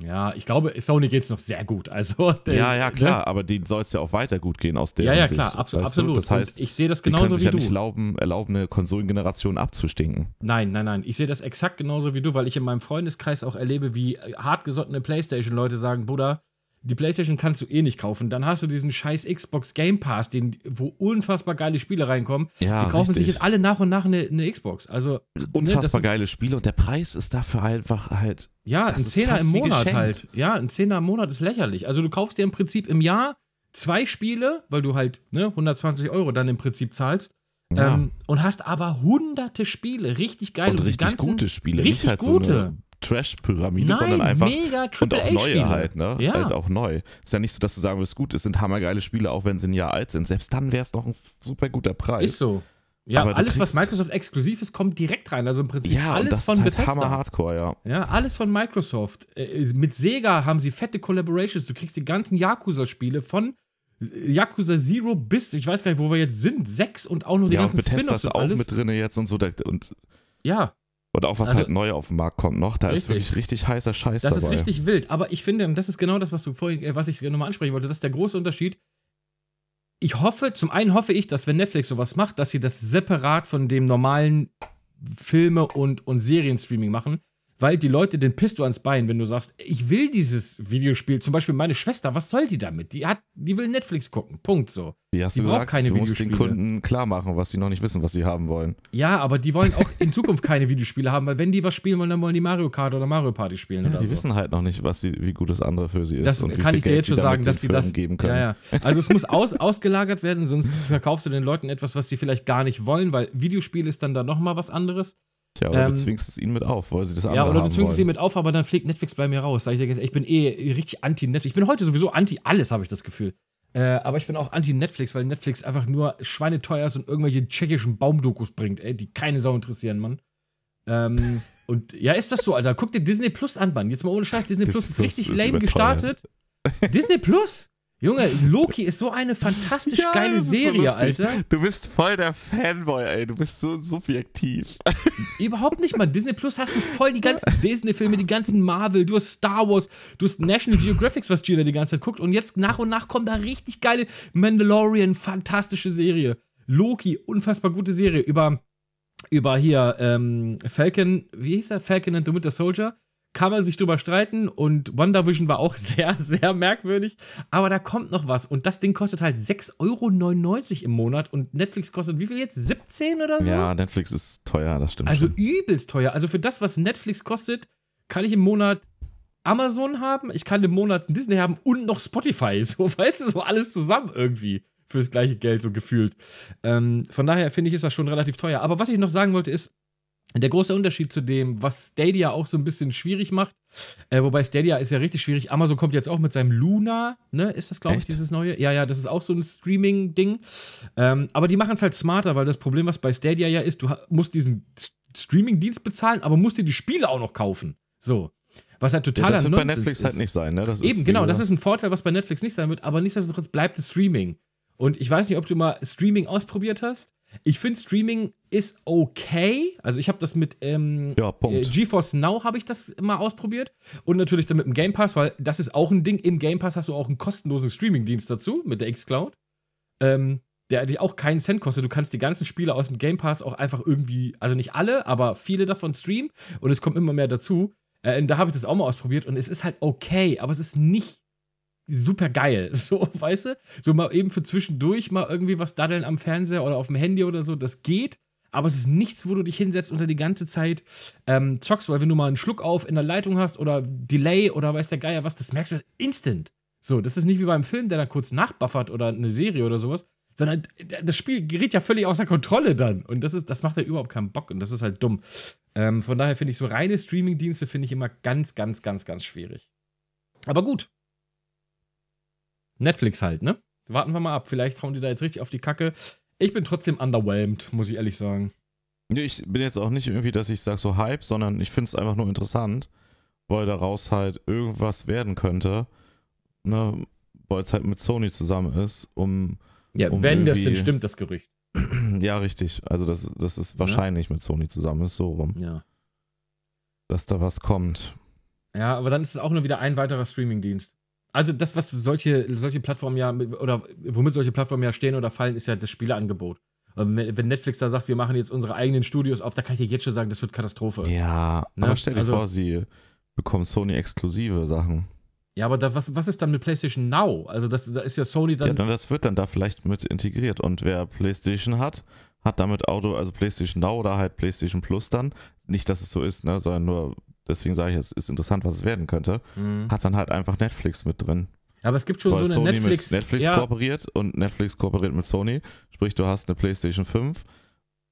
Ja, ich glaube, Sony geht es noch sehr gut. Also, (laughs) der- Ja, ja, ne? klar, aber denen soll es ja auch weiter gut gehen aus der Ja, ja, Sicht. klar, abso absolut. Das heißt, Und ich sehe das die können genauso sich wie ja du. nicht erlauben, erlauben, eine Konsolengeneration abzustinken. Nein, nein, nein. Ich sehe das exakt genauso wie du, weil ich in meinem Freundeskreis auch erlebe, wie hartgesottene PlayStation-Leute sagen: Bruder, die PlayStation kannst du eh nicht kaufen. Dann hast du diesen scheiß Xbox Game Pass, den, wo unfassbar geile Spiele reinkommen. Ja, die kaufen sich richtig. jetzt alle nach und nach eine, eine Xbox. Also, Unfassbar ne, geile Spiele und der Preis ist dafür einfach halt. Ja, ein Zehner im Monat halt. Ja, ein Zehner im Monat ist lächerlich. Also du kaufst dir im Prinzip im Jahr zwei Spiele, weil du halt ne, 120 Euro dann im Prinzip zahlst. Ja. Ähm, und hast aber hunderte Spiele, richtig geil. und richtig ganzen- gute Spiele, richtig halt gute. so Trash-Pyramide, sondern einfach mega und auch neue halt, ne? Ja. Halt auch neu. Ist ja nicht so, dass du sagen würdest, gut, es sind hammergeile Spiele, auch wenn sie ein Jahr alt sind. Selbst dann wäre es noch ein super guter Preis. Ist so. Ja, Aber alles, was Microsoft exklusiv ist, kommt direkt rein. Also im Prinzip Ja, alles und das von ist halt Bethesda. hammer Hardcore, ja. Ja, alles von Microsoft. Äh, mit Sega haben sie fette Collaborations. Du kriegst die ganzen Yakuza-Spiele von Yakuza Zero bis, ich weiß gar nicht, wo wir jetzt sind, sechs und auch noch die Ja, und ganzen Bethesda Spin-offs ist und auch alles. mit drin jetzt und so. Und, Ja, und auch was Also- halt neu auf den Markt kommt noch. Da ist Richtig. wirklich richtig heißer Scheiß das dabei. ist richtig wild. Aber ich finde, und das ist genau das, was du vorhin, äh, was ich nochmal ansprechen wollte, das ist der große Unterschied. Ich hoffe, zum einen hoffe ich, dass wenn Netflix sowas macht, dass sie das separat von dem normalen Filme- und, und Serienstreaming machen, weil die Leute den pisst du ans Bein, wenn du sagst, ich will dieses Videospiel, zum Beispiel meine Schwester, was soll die damit? Die hat, die will Netflix gucken, Punkt so. Wie hast die du gesagt, keine du musst den. Kunden klar machen, was sie noch nicht wissen, was sie haben wollen. Ja, aber die wollen auch in Zukunft keine Videospiele haben, weil wenn die was spielen wollen, dann wollen die Mario Kart oder Mario Party spielen. Ja, die so. wissen halt noch nicht, was sie, wie gut das andere für sie ist Das und wie kann viel ich dir Geld jetzt sie schon sagen, dass die das geben können. Ja, ja. Also es muss aus, ausgelagert werden, sonst verkaufst du den Leuten etwas, was sie vielleicht gar nicht wollen, weil Videospiel ist dann da nochmal was anderes. Tja, oder Ähm, du zwingst es ihnen mit auf, weil sie das andere Ja, oder du zwingst sie wollen. mit auf, aber dann fliegt Netflix bei mir raus. Ich ehrlich, ich bin eh richtig anti-Netflix. Ich bin heute sowieso anti alles, habe ich das Gefühl. Äh, aber ich bin auch anti-Netflix, weil Netflix einfach nur schweineteuer ist und irgendwelche tschechischen Baumdokus bringt, ey, die keine Sau interessieren, Mann. Ähm, (laughs) und ja, ist das so, Alter? Guck dir Disney Plus an, Mann. Jetzt mal ohne Scheiß, Disney Disney Plus ist richtig ist lame überteuert. gestartet. Disney Plus? Junge, Loki ist so eine fantastisch (laughs) Ja, geile so Serie, lustig. Alter. Du bist voll der Fanboy, ey. Du bist so subjektiv. (laughs) Überhaupt nicht, Mann. Disney Plus hast du voll die ganzen Disney-Filme, die ganzen Marvel, du hast Star Wars, du hast National Geographic, was Gina die ganze Zeit guckt. Und jetzt nach und nach kommen da richtig geile Mandalorian, fantastische Serie. Loki, unfassbar gute Serie. Über, über hier ähm, Falcon, wie hieß er? Falcon and the Winter Soldier. Kann man sich drüber streiten und WandaVision war auch (laughs) sehr, sehr merkwürdig. Aber da kommt noch was. Und das Ding kostet halt 6,99 Euro im Monat und Netflix kostet wie viel jetzt? 17 oder so? Ja, Netflix ist teuer, das stimmt Also schon. übelst teuer. Also für das, was Netflix kostet, kann ich im Monat Amazon haben, ich kann im Monat Disney haben und noch Spotify. (laughs) So, weißt du, so alles zusammen irgendwie. Fürs gleiche Geld, so gefühlt. Ähm, von daher finde ich, ist das schon relativ teuer. Aber was ich noch sagen wollte, ist, der große Unterschied zu dem, was Stadia auch so ein bisschen schwierig macht, äh, wobei Stadia ist ja richtig schwierig. Amazon kommt jetzt auch mit seinem Luna, ne? Ist das, glaube ich, dieses neue? Ja, ja, das ist auch so ein Streaming-Ding. Ähm, aber die machen es halt smarter, weil das Problem, was bei Stadia ja ist, du musst diesen Streaming-Dienst bezahlen, aber musst dir die Spiele auch noch kaufen. So. Was halt Ja, totaler das wird bei Nonsens Netflix ist. halt nicht sein, ne? Das Eben, ist genau, das ist ein Vorteil, was bei Netflix nicht sein wird, aber nichtsdestotrotz bleibt es Streaming. Und ich weiß nicht, ob du mal Streaming ausprobiert hast. Ich finde, Streaming ist okay. Also ich habe das mit ähm, Ja, äh, GeForce Now habe ich das mal ausprobiert. Und natürlich dann mit dem Game Pass, weil das ist auch ein Ding. Im Game Pass hast du auch einen kostenlosen Streaming-Dienst dazu mit der Xcloud. Ähm, der dir auch keinen Cent kostet. Du kannst die ganzen Spiele aus dem Game Pass auch einfach irgendwie, also nicht alle, aber viele davon streamen. Und es kommt immer mehr dazu. Äh, und da habe ich das auch mal ausprobiert und es ist halt okay, aber es ist nicht super geil. (laughs) So, weißt du? So mal eben für zwischendurch mal irgendwie was daddeln am Fernseher oder auf dem Handy oder so, das geht. Aber es ist nichts, wo du dich hinsetzt und die ganze Zeit ähm, zockst, weil wenn du mal einen Schluck auf in der Leitung hast oder Delay oder weiß der Geier was, das merkst du instant. So, das ist nicht wie beim Film, der dann kurz nachbuffert oder eine Serie oder sowas, sondern das Spiel gerät ja völlig außer Kontrolle dann. Und das, ist, das macht ja überhaupt keinen Bock und das ist halt dumm. Ähm, von daher finde ich so reine Streaming-Dienste finde ich immer ganz, ganz, ganz, ganz schwierig. Aber gut. Netflix halt, ne? Warten wir mal ab. Vielleicht hauen die da jetzt richtig auf die Kacke. Ich bin trotzdem underwhelmed, muss ich ehrlich sagen. Nee, ich bin jetzt auch nicht irgendwie, dass ich sage so Hype, sondern ich finde es einfach nur interessant, weil daraus halt irgendwas werden könnte, ne, weil es halt mit Sony zusammen ist, um, Ja, Um wenn das denn stimmt, das Gerücht. (clears throat) ja richtig, also dass, dass es wahrscheinlich mit Sony zusammen ist, so rum, Ja. dass da was kommt. Ja, aber dann ist es auch nur wieder ein weiterer Streamingdienst. Also das, was solche, solche Plattformen ja, oder womit solche Plattformen ja stehen oder fallen, ist ja das Spieleangebot. Wenn Netflix da sagt, wir machen jetzt unsere eigenen Studios auf, da kann ich dir jetzt schon sagen, das wird Katastrophe. Ja, Ja, Ne? aber stell dir Also- vor, sie bekommen Sony exklusive Sachen. aber da, was, was ist dann mit PlayStation Now? Also das, da ist ja Sony dann. ja, dann das wird dann da vielleicht mit integriert und wer PlayStation hat, hat damit Auto, also PlayStation Now oder halt PlayStation Plus dann, nicht, dass es so ist, ne, sondern nur, deswegen sage ich, es ist interessant, was es werden könnte, Mhm. hat dann halt einfach Netflix mit drin. aber es gibt schon weil so eine Sony Netflix. mit Netflix ja, kooperiert und Netflix kooperiert mit Sony. Sprich, du hast eine PlayStation 5,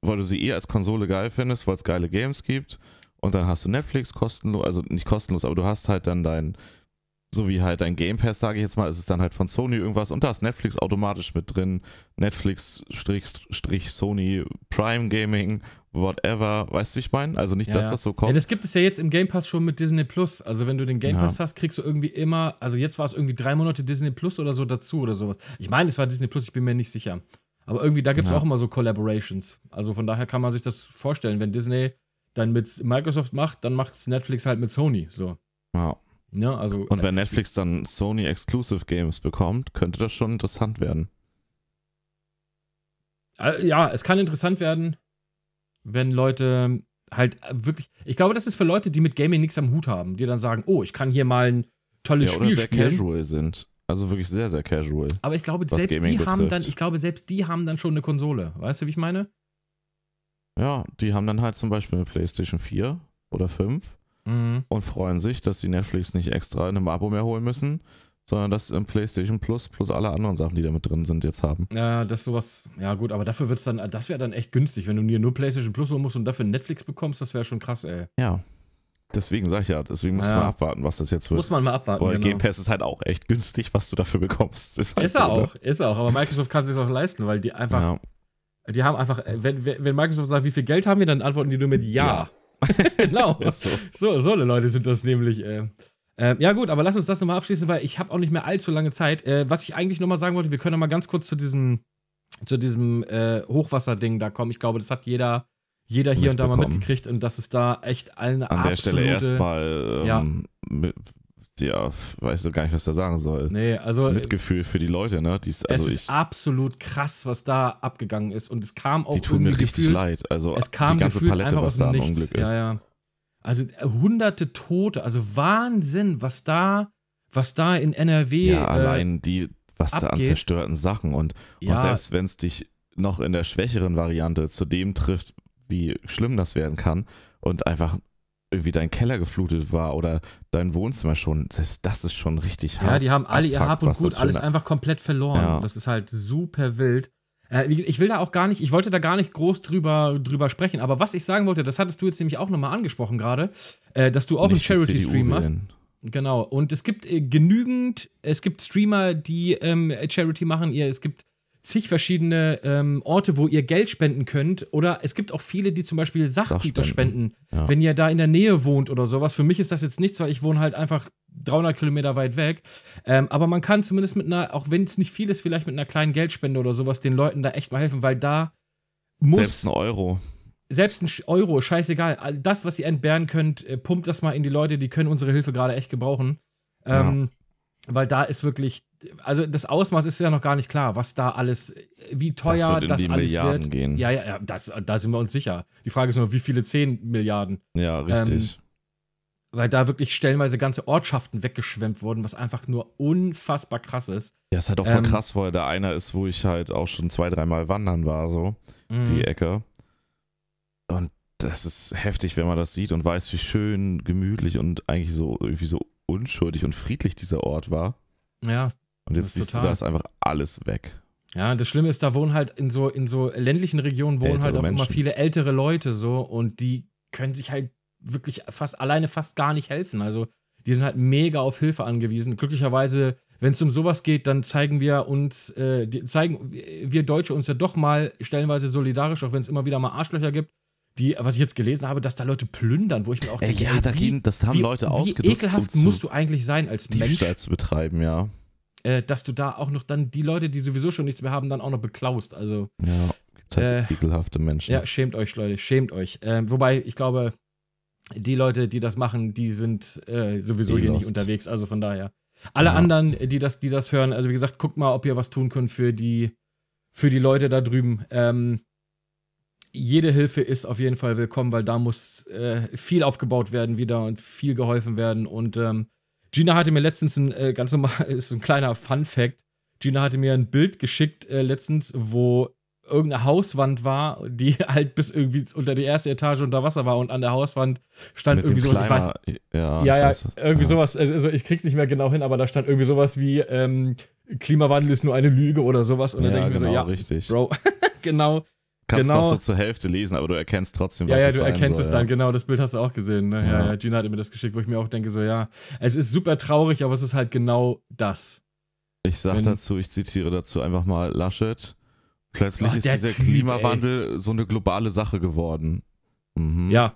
weil du sie eh als Konsole geil findest, weil es geile Games gibt Und dann hast du Netflix kostenlos, also nicht kostenlos, aber du hast halt dann dein, so wie halt dein Game Pass, sage ich jetzt mal, ist es dann halt von Sony irgendwas und da ist Netflix automatisch mit drin. Netflix-Sony Prime Gaming, whatever. Weißt du, wie ich meine? Also nicht, Ja, dass ja. das so Ja, kommt. das gibt es ja jetzt im Game Pass schon mit Disney Plus. Also wenn du den Game Ja. Pass hast, kriegst du irgendwie immer, also jetzt war es irgendwie drei Monate Disney Plus oder so dazu oder sowas. Ich meine, es war Disney Plus, ich bin mir nicht sicher. Aber irgendwie, da gibt es Ja. auch immer so Collaborations. Also von daher kann man sich das vorstellen. Wenn Disney dann mit Microsoft macht, dann macht es Netflix halt mit Sony. So. ja. Ja, also. Und wenn Netflix dann Sony Exclusive Games bekommt, könnte das schon interessant werden. Äh, ja, es kann interessant werden, wenn Leute halt wirklich. Ich glaube, das ist für Leute, die mit Gaming nichts am Hut haben, die dann sagen, oh, ich kann hier mal ein tolles Ja, oder Spiel sehr spielen. casual sind. Also wirklich sehr, sehr casual. Aber ich glaube, selbst Gaming die haben dann, betrifft. ich glaube, selbst die haben dann schon eine Konsole. Weißt du, wie ich meine? Ja, die haben dann halt zum Beispiel eine PlayStation 4 oder 5 Mhm. und freuen sich, dass sie Netflix nicht extra in einem Abo mehr holen müssen, sondern das im PlayStation Plus plus alle anderen Sachen, die da mit drin sind, jetzt haben. Ja, das sowas. Ja, gut, aber dafür wird es dann, das wäre dann echt günstig, wenn du dir nur PlayStation Plus holen musst und dafür Netflix bekommst, das wäre schon krass, ey. Ja. Deswegen sag ich ja, deswegen muss Ja. man abwarten, was das jetzt wird. Muss man mal abwarten. Weil genau. Game Pass ist halt auch echt günstig, was du dafür bekommst. (laughs) Ist, halt Ist er so, ne? auch, ist er auch. Aber Microsoft kann es sich auch leisten, weil die einfach, Ja. die haben einfach, wenn, wenn wenn Microsoft sagt, wie viel Geld haben wir, dann antworten die nur mit Ja. (laughs) genau. So. So, so eine Leute sind das nämlich. Äh. Ähm, ja, gut, aber lass uns das nochmal abschließen, weil ich habe auch nicht mehr allzu lange Zeit. Äh, was ich eigentlich nochmal sagen wollte, wir können noch mal ganz kurz zu diesem, zu diesem äh, Hochwasserding da kommen. Ich glaube, das hat jeder, jeder hier und da mal mitgekriegt und das ist da echt eine An der Stelle erstmal, ähm, Ja. Ja, weiß gar nicht, was da sagen soll. Nee, also äh, Mitgefühl für die Leute, ne? Die's, also es ich, ist absolut krass, was da abgegangen ist. Und es kam auch die tun mir richtig gefühlt- leid. Also Es kam die ganze gefühlt Palette, was da an. Unglück ist. Ja, ja. Also äh, hunderte Tote, also Wahnsinn, was da, was da in NRW. Ja, äh, allein die, was da an abgeht. zerstörten Sachen und, Ja. und selbst wenn es dich noch in der schwächeren Variante zu dem trifft, wie schlimm das werden kann und einfach irgendwie dein Keller geflutet war oder dein Wohnzimmer schon, selbst das ist schon richtig hart. Ja, die haben alle ihr Hab und Gut alles eine- einfach komplett verloren. Ja. Das ist halt super wild. Äh, ich will da auch gar nicht, ich wollte da gar nicht groß drüber, drüber sprechen, aber was ich sagen wollte, das hattest du jetzt nämlich auch nochmal angesprochen gerade, äh, dass du auch Nicht einen Charity-Stream machst. Genau. Und es gibt äh, genügend, es gibt Streamer, die ähm, Charity machen. Ihr, es gibt zig verschiedene ähm, Orte, wo ihr Geld spenden könnt. Oder es gibt auch viele, die zum Beispiel Sachgüter spenden, Ja. wenn ihr da in der Nähe wohnt oder sowas. Für mich ist das jetzt nichts, weil ich wohne halt einfach 300 Kilometer weit weg. Ähm, aber man kann zumindest mit einer, auch wenn es nicht viel ist, vielleicht mit einer kleinen Geldspende oder sowas, den Leuten da echt mal helfen, weil da muss Selbst ein Euro. selbst ein Euro, scheißegal. Das, was ihr entbehren könnt, äh, pumpt das mal in die Leute, die können unsere Hilfe gerade echt gebrauchen. Ähm, Weil da ist wirklich, also das Ausmaß ist ja noch gar nicht klar, was da alles, wie teuer das wird in das die alles Milliarden wird. gehen. Ja, ja, ja, das, da sind wir uns sicher. Die Frage ist nur, wie viele 10 Milliarden? Ja, richtig. Weil da wirklich stellenweise ganze Ortschaften weggeschwemmt wurden, was einfach nur unfassbar krass ist. ja, ist halt auch voll ähm, krass, weil da einer ist, wo ich halt auch schon zwei, dreimal wandern war, so, Mhm. die Ecke. Und das ist heftig, wenn man das sieht und weiß, wie schön, gemütlich und eigentlich so irgendwie so unschuldig und friedlich dieser Ort war. Ja, Und jetzt siehst du, total. da ist einfach alles weg. Ja, das Schlimme ist, da wohnen halt in so, in so ländlichen Regionen wohnen Ältere halt auch immer Menschen. viele ältere Leute so und die können sich halt wirklich fast alleine fast gar nicht helfen. Also die sind halt mega auf Hilfe angewiesen. Glücklicherweise, wenn es um sowas geht, dann zeigen wir uns, äh, die, zeigen wir Deutsche uns ja doch mal stellenweise solidarisch, auch wenn es immer wieder mal Arschlöcher gibt. Die, was ich jetzt gelesen habe, dass da Leute plündern, wo ich mir auch denke, ja, ey, da wie, gehen, das haben wie, Leute wie ausgenutzt, ekelhaft musst du eigentlich sein als Mensch, Diebstahl zu betreiben, ja. Äh, dass du da auch noch dann die Leute, die sowieso schon nichts mehr haben, dann auch noch beklaust. Also Ja, gibt halt Äh, ekelhafte Menschen. Ja, schämt euch, Leute, schämt euch. Ähm, wobei, ich glaube, die Leute, die das machen, die sind äh, sowieso Eh hier nicht lost. unterwegs. Also von daher. Alle Ja. anderen, die das, die das hören, also wie gesagt, guckt mal, ob ihr was tun könnt für die, für die Leute da drüben. Ähm, jede Hilfe ist auf jeden Fall willkommen, weil da muss äh, viel aufgebaut werden wieder und viel geholfen werden. Und ähm, Gina hatte mir letztens ein äh, ganz normal, (laughs) ist ein kleiner Fun-Fact. Gina hatte mir ein Bild geschickt äh, letztens, wo irgendeine Hauswand war, die (laughs) halt bis irgendwie unter die erste Etage unter Wasser war und an der Hauswand stand Mit irgendwie sowas, ich weiß, ja, ja, ich ja, weiß, irgendwie ja. sowas, also ich krieg's nicht mehr genau hin, aber da stand irgendwie sowas wie ähm, Klimawandel ist nur eine Lüge oder sowas und dann Ja, denke ich mir genau, so, ja, richtig. Bro, (laughs) genau, kannst Genau. noch so zur Hälfte lesen, aber du erkennst trotzdem, Ja, was ja, es du sein erkennst soll, es ja. dann, genau, das Bild hast du auch gesehen. Ne? Ja. Ja. ja, Gina hat mir das geschickt, wo ich mir auch denke, so, ja, es ist super traurig, aber es ist halt genau das. Ich sag Wenn- dazu, ich zitiere dazu einfach mal Laschet. Plötzlich Ach, ist der dieser Typ, Klimawandel so eine globale Sache geworden. Mhm. Ja,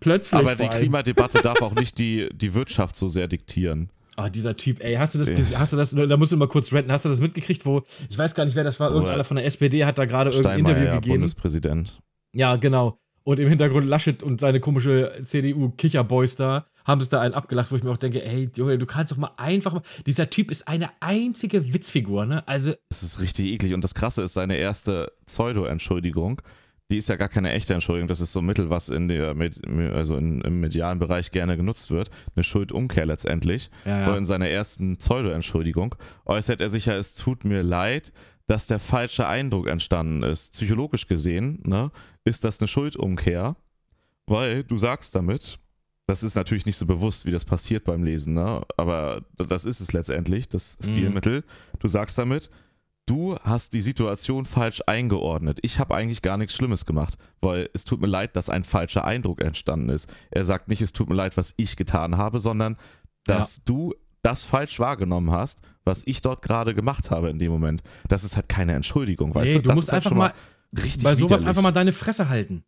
plötzlich. Aber die. Klimadebatte darf auch nicht die, die Wirtschaft so sehr diktieren. Ah, dieser Typ, ey, hast du das, hast du das, da musst du mal kurz ranten, hast du das mitgekriegt, wo, ich weiß gar nicht, wer das war, irgendeiner von der SPD hat da gerade irgendein Interview ja, gegeben. Bundespräsident. Ja, genau. Und im Hintergrund Laschet und seine komische CDU-Kicherboys da haben sich da einen abgelacht, wo ich mir auch denke, ey, Junge, du kannst doch mal einfach mal. Dieser Typ ist eine einzige Witzfigur, ne? Also, Das ist richtig eklig. Und das Krasse ist, seine erste Pseudo-Entschuldigung, die ist ja gar keine echte Entschuldigung. Das ist so ein Mittel, was in der, Med- also in, im medialen Bereich gerne genutzt wird. Eine Schuldumkehr letztendlich. ja, ja. in seiner ersten Pseudo-Entschuldigung äußert er sich ja, es tut mir leid, dass der falsche Eindruck entstanden ist. Psychologisch gesehen ne, ist das eine Schuldumkehr, weil du sagst damit, das ist natürlich nicht so bewusst, wie das passiert beim Lesen, ne? aber das ist es letztendlich, das Mhm. Stilmittel. Du sagst damit, du hast die Situation falsch eingeordnet. Ich habe eigentlich gar nichts Schlimmes gemacht, weil es tut mir leid, dass ein falscher Eindruck entstanden ist. Er sagt nicht, es tut mir leid, was ich getan habe, sondern dass du das falsch wahrgenommen hast, was ich dort gerade gemacht habe in dem Moment. Das ist halt keine Entschuldigung, weißt nee, du? du Das musst ist halt einfach schon mal, richtig bei sowas widerlich. einfach mal deine Fresse halten.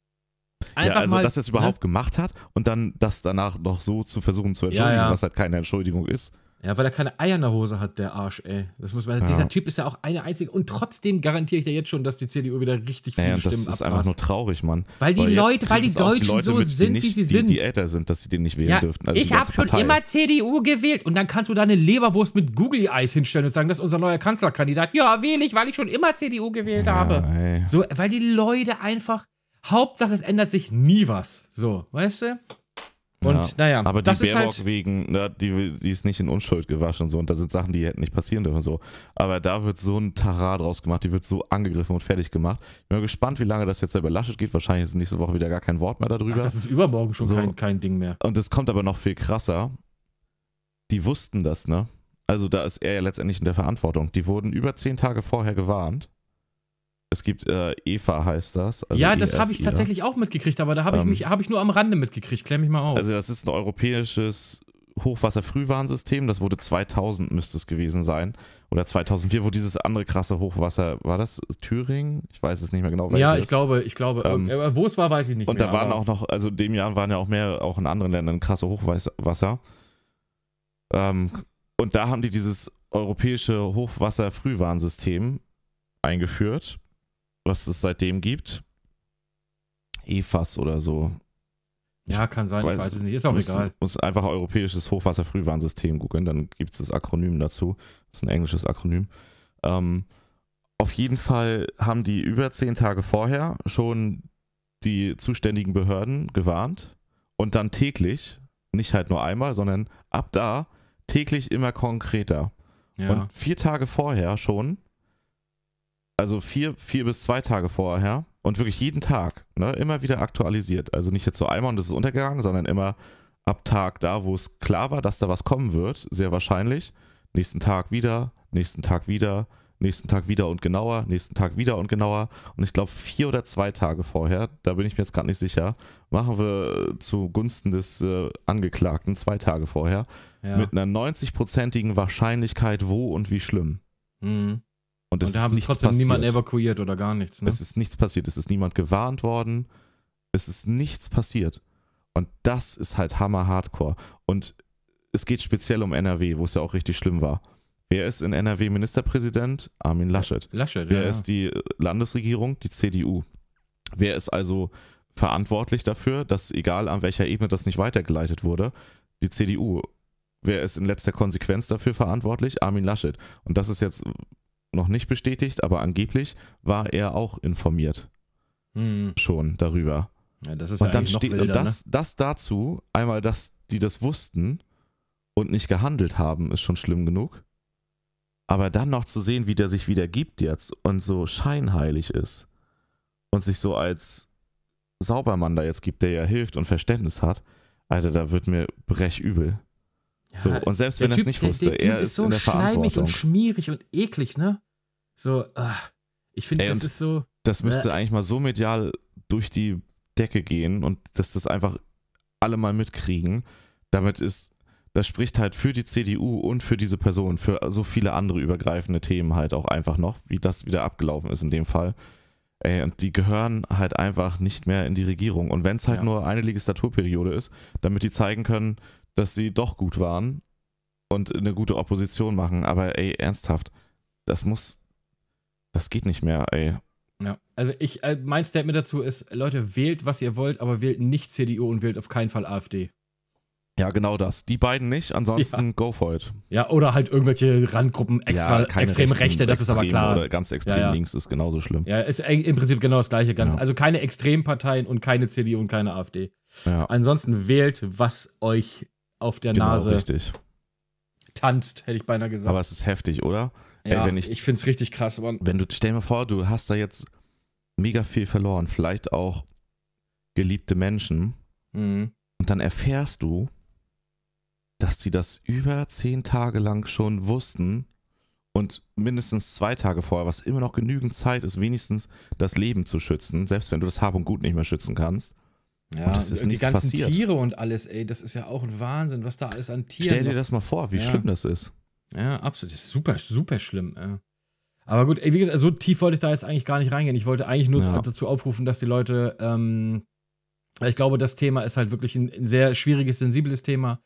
Einfach ja, also mal, dass er es ne? überhaupt gemacht hat und dann das danach noch so zu versuchen zu entschuldigen, Ja, ja. was halt keine Entschuldigung ist. Ja, weil er keine Eier in der Hose hat, der Arsch, ey. Das muss man, Ja. Dieser Typ ist ja auch eine einzige. Und trotzdem garantiere ich dir jetzt schon, dass die CDU wieder richtig viele Naja, und das Stimmen ist abgrast. einfach nur traurig, Mann. Weil die jetzt Leute, weil die Deutschen Leute so mit, die sind, nicht, wie sie die, sind. Die älter sind, dass sie den nicht wählen Ja, dürften. Also ich die habe schon Partei. immer CDU gewählt. Und dann kannst du deine Leberwurst mit Google-Eyes hinstellen und sagen, das ist unser neuer Kanzlerkandidat. Ja, wähle ich, weil ich schon immer CDU gewählt habe. Ja, ey. So, weil die Leute einfach. Hauptsache, es ändert sich nie was. So, weißt du? Und Ja. naja, Aber die das ist Baerbock halt. wegen, na, die, die ist nicht in Unschuld gewaschen und so. Und da sind Sachen, die hätten nicht passieren dürfen. So. Aber da wird so ein Tarar draus gemacht, die wird so angegriffen und fertig gemacht. Ich bin mal gespannt, wie lange das jetzt über Laschet geht. Wahrscheinlich ist nächste Woche wieder gar kein Wort mehr Ach, darüber. das ist übermorgen schon So. kein, kein Ding mehr. Und es kommt aber noch viel krasser. Die wussten das, ne? Also da ist er ja letztendlich in der Verantwortung. Die wurden über zehn Tage vorher gewarnt. Es gibt äh, EFA heißt das. also ja, das habe ich tatsächlich auch mitgekriegt, aber da habe ich Ähm. mich, habe ich nur am Rande mitgekriegt. Klär mich mal auf. Also das ist ein europäisches Hochwasserfrühwarnsystem. Das wurde 2000 müsste es gewesen sein. Oder 2004, wo dieses andere krasse Hochwasser, war das Thüringen? Ich weiß es nicht mehr genau. ja, ich glaube, ich glaube, Ähm, äh, wo es war, weiß ich nicht Und mehr. da waren auch noch, also in dem Jahr waren ja auch mehr, auch in anderen Ländern krasse Hochwasser. Ähm, und da haben die dieses europäische Hochwasserfrühwarnsystem eingeführt, was es seitdem gibt. EFAS oder so. Ja, kann sein, ich weiß- weiß es nicht. Ist auch muss, egal. Muss einfach europäisches Hochwasserfrühwarnsystem googeln, dann gibt es das Akronym dazu. Das ist ein englisches Akronym. Ähm, auf jeden Fall haben die über zehn Tage vorher schon die zuständigen Behörden gewarnt und dann täglich, nicht halt nur einmal, sondern ab da täglich immer konkreter. Ja. Und vier Tage vorher schon, also vier, vier bis zwei Tage vorher und wirklich jeden Tag, ne, immer wieder aktualisiert. Also nicht jetzt so einmal und es ist untergegangen, sondern immer ab Tag da, wo es klar war, dass da was kommen wird, sehr wahrscheinlich. Nächsten Tag wieder, nächsten Tag wieder, nächsten Tag wieder und genauer, nächsten Tag wieder und genauer. Und ich glaube, vier oder zwei Tage vorher, da bin ich mir jetzt gerade nicht sicher, machen wir zugunsten des äh, Angeklagten zwei Tage vorher ja. mit einer 90-prozentigen Wahrscheinlichkeit, wo und wie schlimm. Mhm. Und es Und da ist haben trotzdem passiert. niemand evakuiert oder gar nichts. Ne? Es ist nichts passiert. Es ist niemand gewarnt worden. Es ist nichts passiert. Und das ist halt Hammer Hardcore. Und es geht speziell um NRW, wo es ja auch richtig schlimm war. Wer ist in NRW Ministerpräsident? Armin Laschet. Laschet, Wer ja. ist die Landesregierung? Die CDU. Wer ist also verantwortlich dafür, dass egal an welcher Ebene das nicht weitergeleitet wurde, die CDU. Wer ist in letzter Konsequenz dafür verantwortlich? Armin Laschet. Und das ist jetzt noch nicht bestätigt, aber angeblich war er auch informiert Mhm. schon darüber. ja, das ist Und ja dann steht wilder, und das, das dazu, einmal, dass die das wussten und nicht gehandelt haben, ist schon schlimm genug. Aber dann noch zu sehen, wie der sich wieder gibt jetzt und so scheinheilig ist und sich so als Saubermann da jetzt gibt, der ja hilft und Verständnis hat, Alter, da wird mir brechübel. Ne? Ja, So, und selbst der wenn er es nicht der- wusste, der Typ er ist so in der schleimig Verantwortung. und schmierig und eklig, ne? So, ah, ich finde, das ist so. Das müsste eigentlich mal so medial durch die Decke gehen und dass das einfach alle mal mitkriegen. Damit ist, das spricht halt für die CDU und für diese Person, für so viele andere übergreifende Themen halt auch einfach noch, wie das wieder abgelaufen ist in dem Fall. Ey, und die gehören halt einfach nicht mehr in die Regierung. Und wenn es halt Ja. nur eine Legislaturperiode ist, damit die zeigen können, dass sie doch gut waren und eine gute Opposition machen. Aber ey, ernsthaft, das muss, das geht nicht mehr, ey. Ja, also ich, äh, mein Statement dazu ist, Leute, wählt, was ihr wollt, aber wählt nicht CDU und wählt auf keinen Fall AfD. Ja, genau das. Die beiden nicht, ansonsten go for it. Ja, oder halt irgendwelche Randgruppen, extra, keine extrem rechten, Rechte, das ist aber klar. Oder ganz extrem Ja, ja. links ist genauso schlimm. Ja, ist im Prinzip genau das gleiche. Ganz, Ja. Also keine Extremparteien und keine CDU und keine AfD. Ja, Ansonsten wählt, was euch auf der genau, Nase richtig. tanzt, hätte ich beinahe gesagt. Aber es ist heftig, oder? ja, ey, wenn ich ich- finde es richtig krass. Aber Wenn du, stell dir mal vor, du hast da jetzt mega viel verloren, vielleicht auch geliebte Menschen, Mhm. und dann erfährst du, dass die das über zehn Tage lang schon wussten und mindestens zwei Tage vorher, was immer noch genügend Zeit ist, wenigstens das Leben zu schützen, selbst wenn du das Hab und Gut nicht mehr schützen kannst. Ja, Und es ist die nichts ganzen passiert. Tiere und alles, ey, das ist ja auch ein Wahnsinn, was da alles an Tieren Stell dir das mal vor, wie Ja. schlimm das ist. Ja, absolut. Das ist super, super schlimm. Ja. Aber gut, ey, wie gesagt, so tief wollte ich da jetzt eigentlich gar nicht reingehen. Ich wollte eigentlich nur Ja. dazu aufrufen, dass die Leute, ähm, ich glaube, das Thema ist halt wirklich ein, ein sehr schwieriges, sensibles Thema.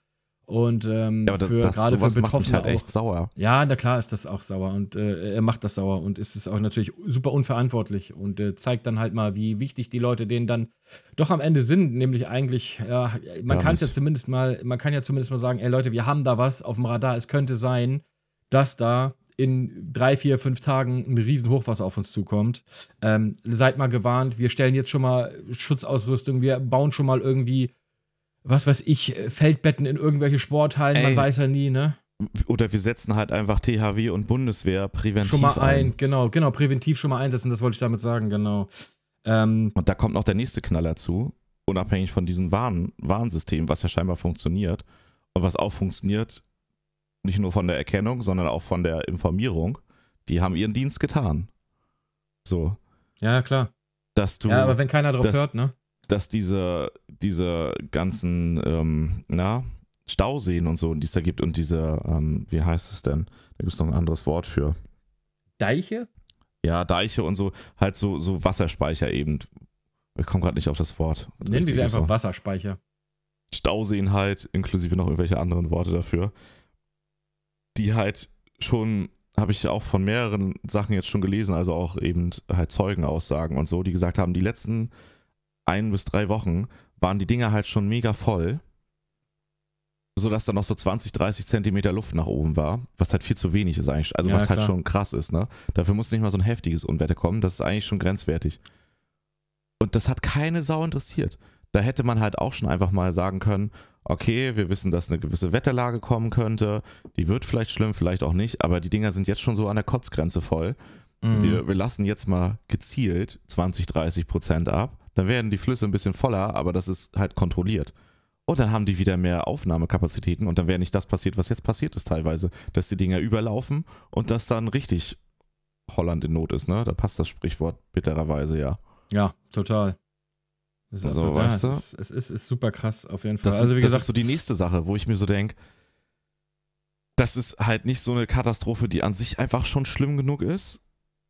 Und ähm, Ja, aber für, das, gerade für sowas macht mich Betroffene halt echt auch. sauer. Ja, na klar ist das auch sauer und äh, er macht das sauer und es ist auch natürlich super unverantwortlich und äh, zeigt dann halt mal, wie wichtig die Leute denen dann doch am Ende sind, nämlich eigentlich, ja, man kann es ja zumindest mal, man kann ja zumindest mal sagen, ey Leute, wir haben da was auf dem Radar, es könnte sein, dass da in drei, vier, fünf Tagen ein riesen Hochwasser auf uns zukommt. Ähm, seid mal gewarnt, wir stellen jetzt schon mal Schutzausrüstung, wir bauen schon mal irgendwie, was weiß ich, Feldbetten in irgendwelche Sporthallen, man Ey. weiß ja nie, ne? Oder wir setzen halt einfach THW und Bundeswehr präventiv schon mal ein, ein. genau, genau, präventiv schon mal einsetzen, das wollte ich damit sagen, genau. Ähm, Und da kommt noch der nächste Knaller zu, unabhängig von diesem Warn Warnsystem, was ja scheinbar funktioniert und was auch funktioniert, nicht nur von der Erkennung, sondern auch von der Informierung. Die haben ihren Dienst getan. So, ja, klar. dass du, ja, aber wenn keiner drauf das- hört, ne? Dass diese, diese ganzen, ähm, na, Stauseen und so, die es da gibt und diese, ähm, wie heißt es denn? Da gibt es noch ein anderes Wort für. Deiche? Ja, Deiche und so, halt so, so Wasserspeicher eben. Ich komme gerade nicht auf das Wort. Nennen wir sie einfach. Wasserspeicher. Stauseen halt, inklusive noch irgendwelche anderen Worte dafür, die halt schon, habe ich auch von mehreren Sachen jetzt schon gelesen, also auch eben halt Zeugenaussagen und so, die gesagt haben, die letzten ein bis drei Wochen waren die Dinger halt schon mega voll, sodass da noch so 20, 30 Zentimeter Luft nach oben war, was halt viel zu wenig ist eigentlich, also Ja, was halt klar. schon krass ist, ne? Dafür muss nicht mal so ein heftiges Unwetter kommen, das ist eigentlich schon grenzwertig. Und das hat keine Sau interessiert. Da hätte man halt auch schon einfach mal sagen können, okay, wir wissen, dass eine gewisse Wetterlage kommen könnte, die wird vielleicht schlimm, vielleicht auch nicht, aber die Dinger sind jetzt schon so an der Kotzgrenze voll. Mhm. Wir, wir lassen jetzt mal gezielt 20, 30 Prozent ab, dann werden die Flüsse ein bisschen voller, aber das ist halt kontrolliert. Und dann haben die wieder mehr Aufnahmekapazitäten und dann wäre nicht das passiert, was jetzt passiert ist teilweise, dass die Dinger überlaufen und das dann richtig Holland in Not ist, ne? Da passt das Sprichwort bittererweise, ja. Ja, total. Das ist Also, absolut- weißt du? es ist, es ist, ist super krass, auf jeden Fall. Das, also, wie das gesagt, ist so die nächste Sache, wo ich mir so denke, das ist halt nicht so eine Katastrophe, die an sich einfach schon schlimm genug ist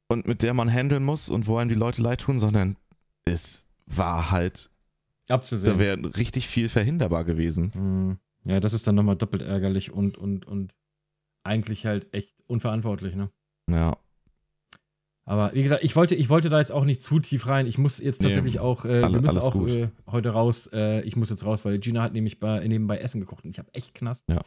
und mit der man handeln muss und wo einem die Leute leid tun, sondern es war halt, da abzusehen. wäre richtig viel verhinderbar gewesen. Mhm. Ja, das ist dann nochmal doppelt ärgerlich und, und, und eigentlich halt echt unverantwortlich, ne? Ja, Aber wie gesagt, ich wollte, ich wollte da jetzt auch nicht zu tief rein. Ich muss jetzt Nee, tatsächlich auch, äh, alle- wir müssen auch äh, heute raus. Äh, ich muss jetzt raus, weil Gina hat nämlich bei, nebenbei Essen gekocht und ich habe echt Knast. Ja.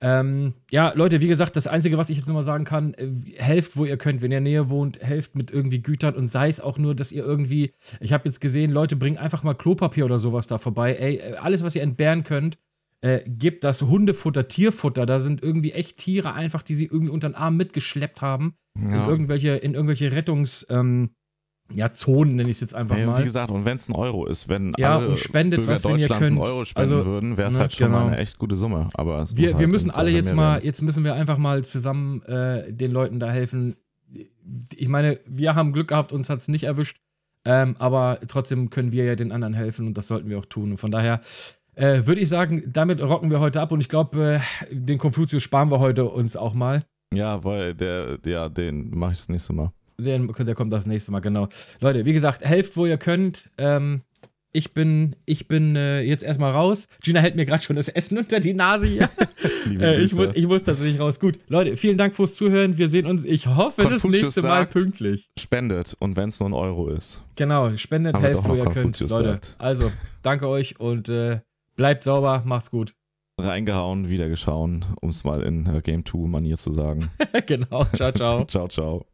Ähm, ja, Leute, wie gesagt, das Einzige, was ich jetzt nochmal sagen kann, äh, helft, wo ihr könnt. Wenn ihr näher wohnt, helft mit irgendwie Gütern und sei es auch nur, dass ihr irgendwie, ich habe jetzt gesehen, Leute, bringen einfach mal Klopapier oder sowas da vorbei. Ey, äh, alles, was ihr entbehren könnt, äh, gebt das Hundefutter, Tierfutter. Da sind irgendwie echt Tiere einfach, die sie irgendwie unter den Arm mitgeschleppt haben in ja. irgendwelche, in irgendwelche Rettungs, ähm, ja, Zonen nenne ich es jetzt einfach und mal. wie gesagt, und wenn es ein Euro ist, wenn Ja, alle spendet Bürger was, Deutschlands einen. Euro spenden Also, würden, wäre es ne, halt schon mal genau. eine echt gute Summe. Aber es wir, halt wir müssen alle jetzt mal, werden. jetzt müssen wir einfach mal zusammen äh, den Leuten da helfen. ich meine, wir haben Glück gehabt, uns hat es nicht erwischt. Ähm, aber trotzdem können wir ja den anderen helfen und das sollten wir auch tun. Und von daher äh, würde ich sagen, damit rocken wir heute ab und ich glaube, äh, den Konfuzius sparen wir heute uns auch mal. Ja, weil der, ja, den mache ich das nächste Mal. Der, der kommt das nächste Mal, genau. Leute, wie gesagt, helft, wo ihr könnt. Ähm, ich bin, ich bin äh, jetzt erstmal raus. Gina hält mir gerade schon das Essen unter die Nase hier. (laughs) äh, ich, muss, ich muss tatsächlich raus. Gut, Leute, vielen Dank fürs Zuhören. Wir sehen uns, ich hoffe, Konfucius das nächste Mal pünktlich. Spendet und wenn es nur ein Euro ist. Genau, spendet, helft, wo ihr könnt. Leute, sagt. also, danke euch und äh, bleibt sauber, macht's gut. Reingehauen, wieder geschauen, um es mal in äh, Game 2 Manier zu sagen. (laughs) genau, ciao, ciao. (laughs) ciao, ciao.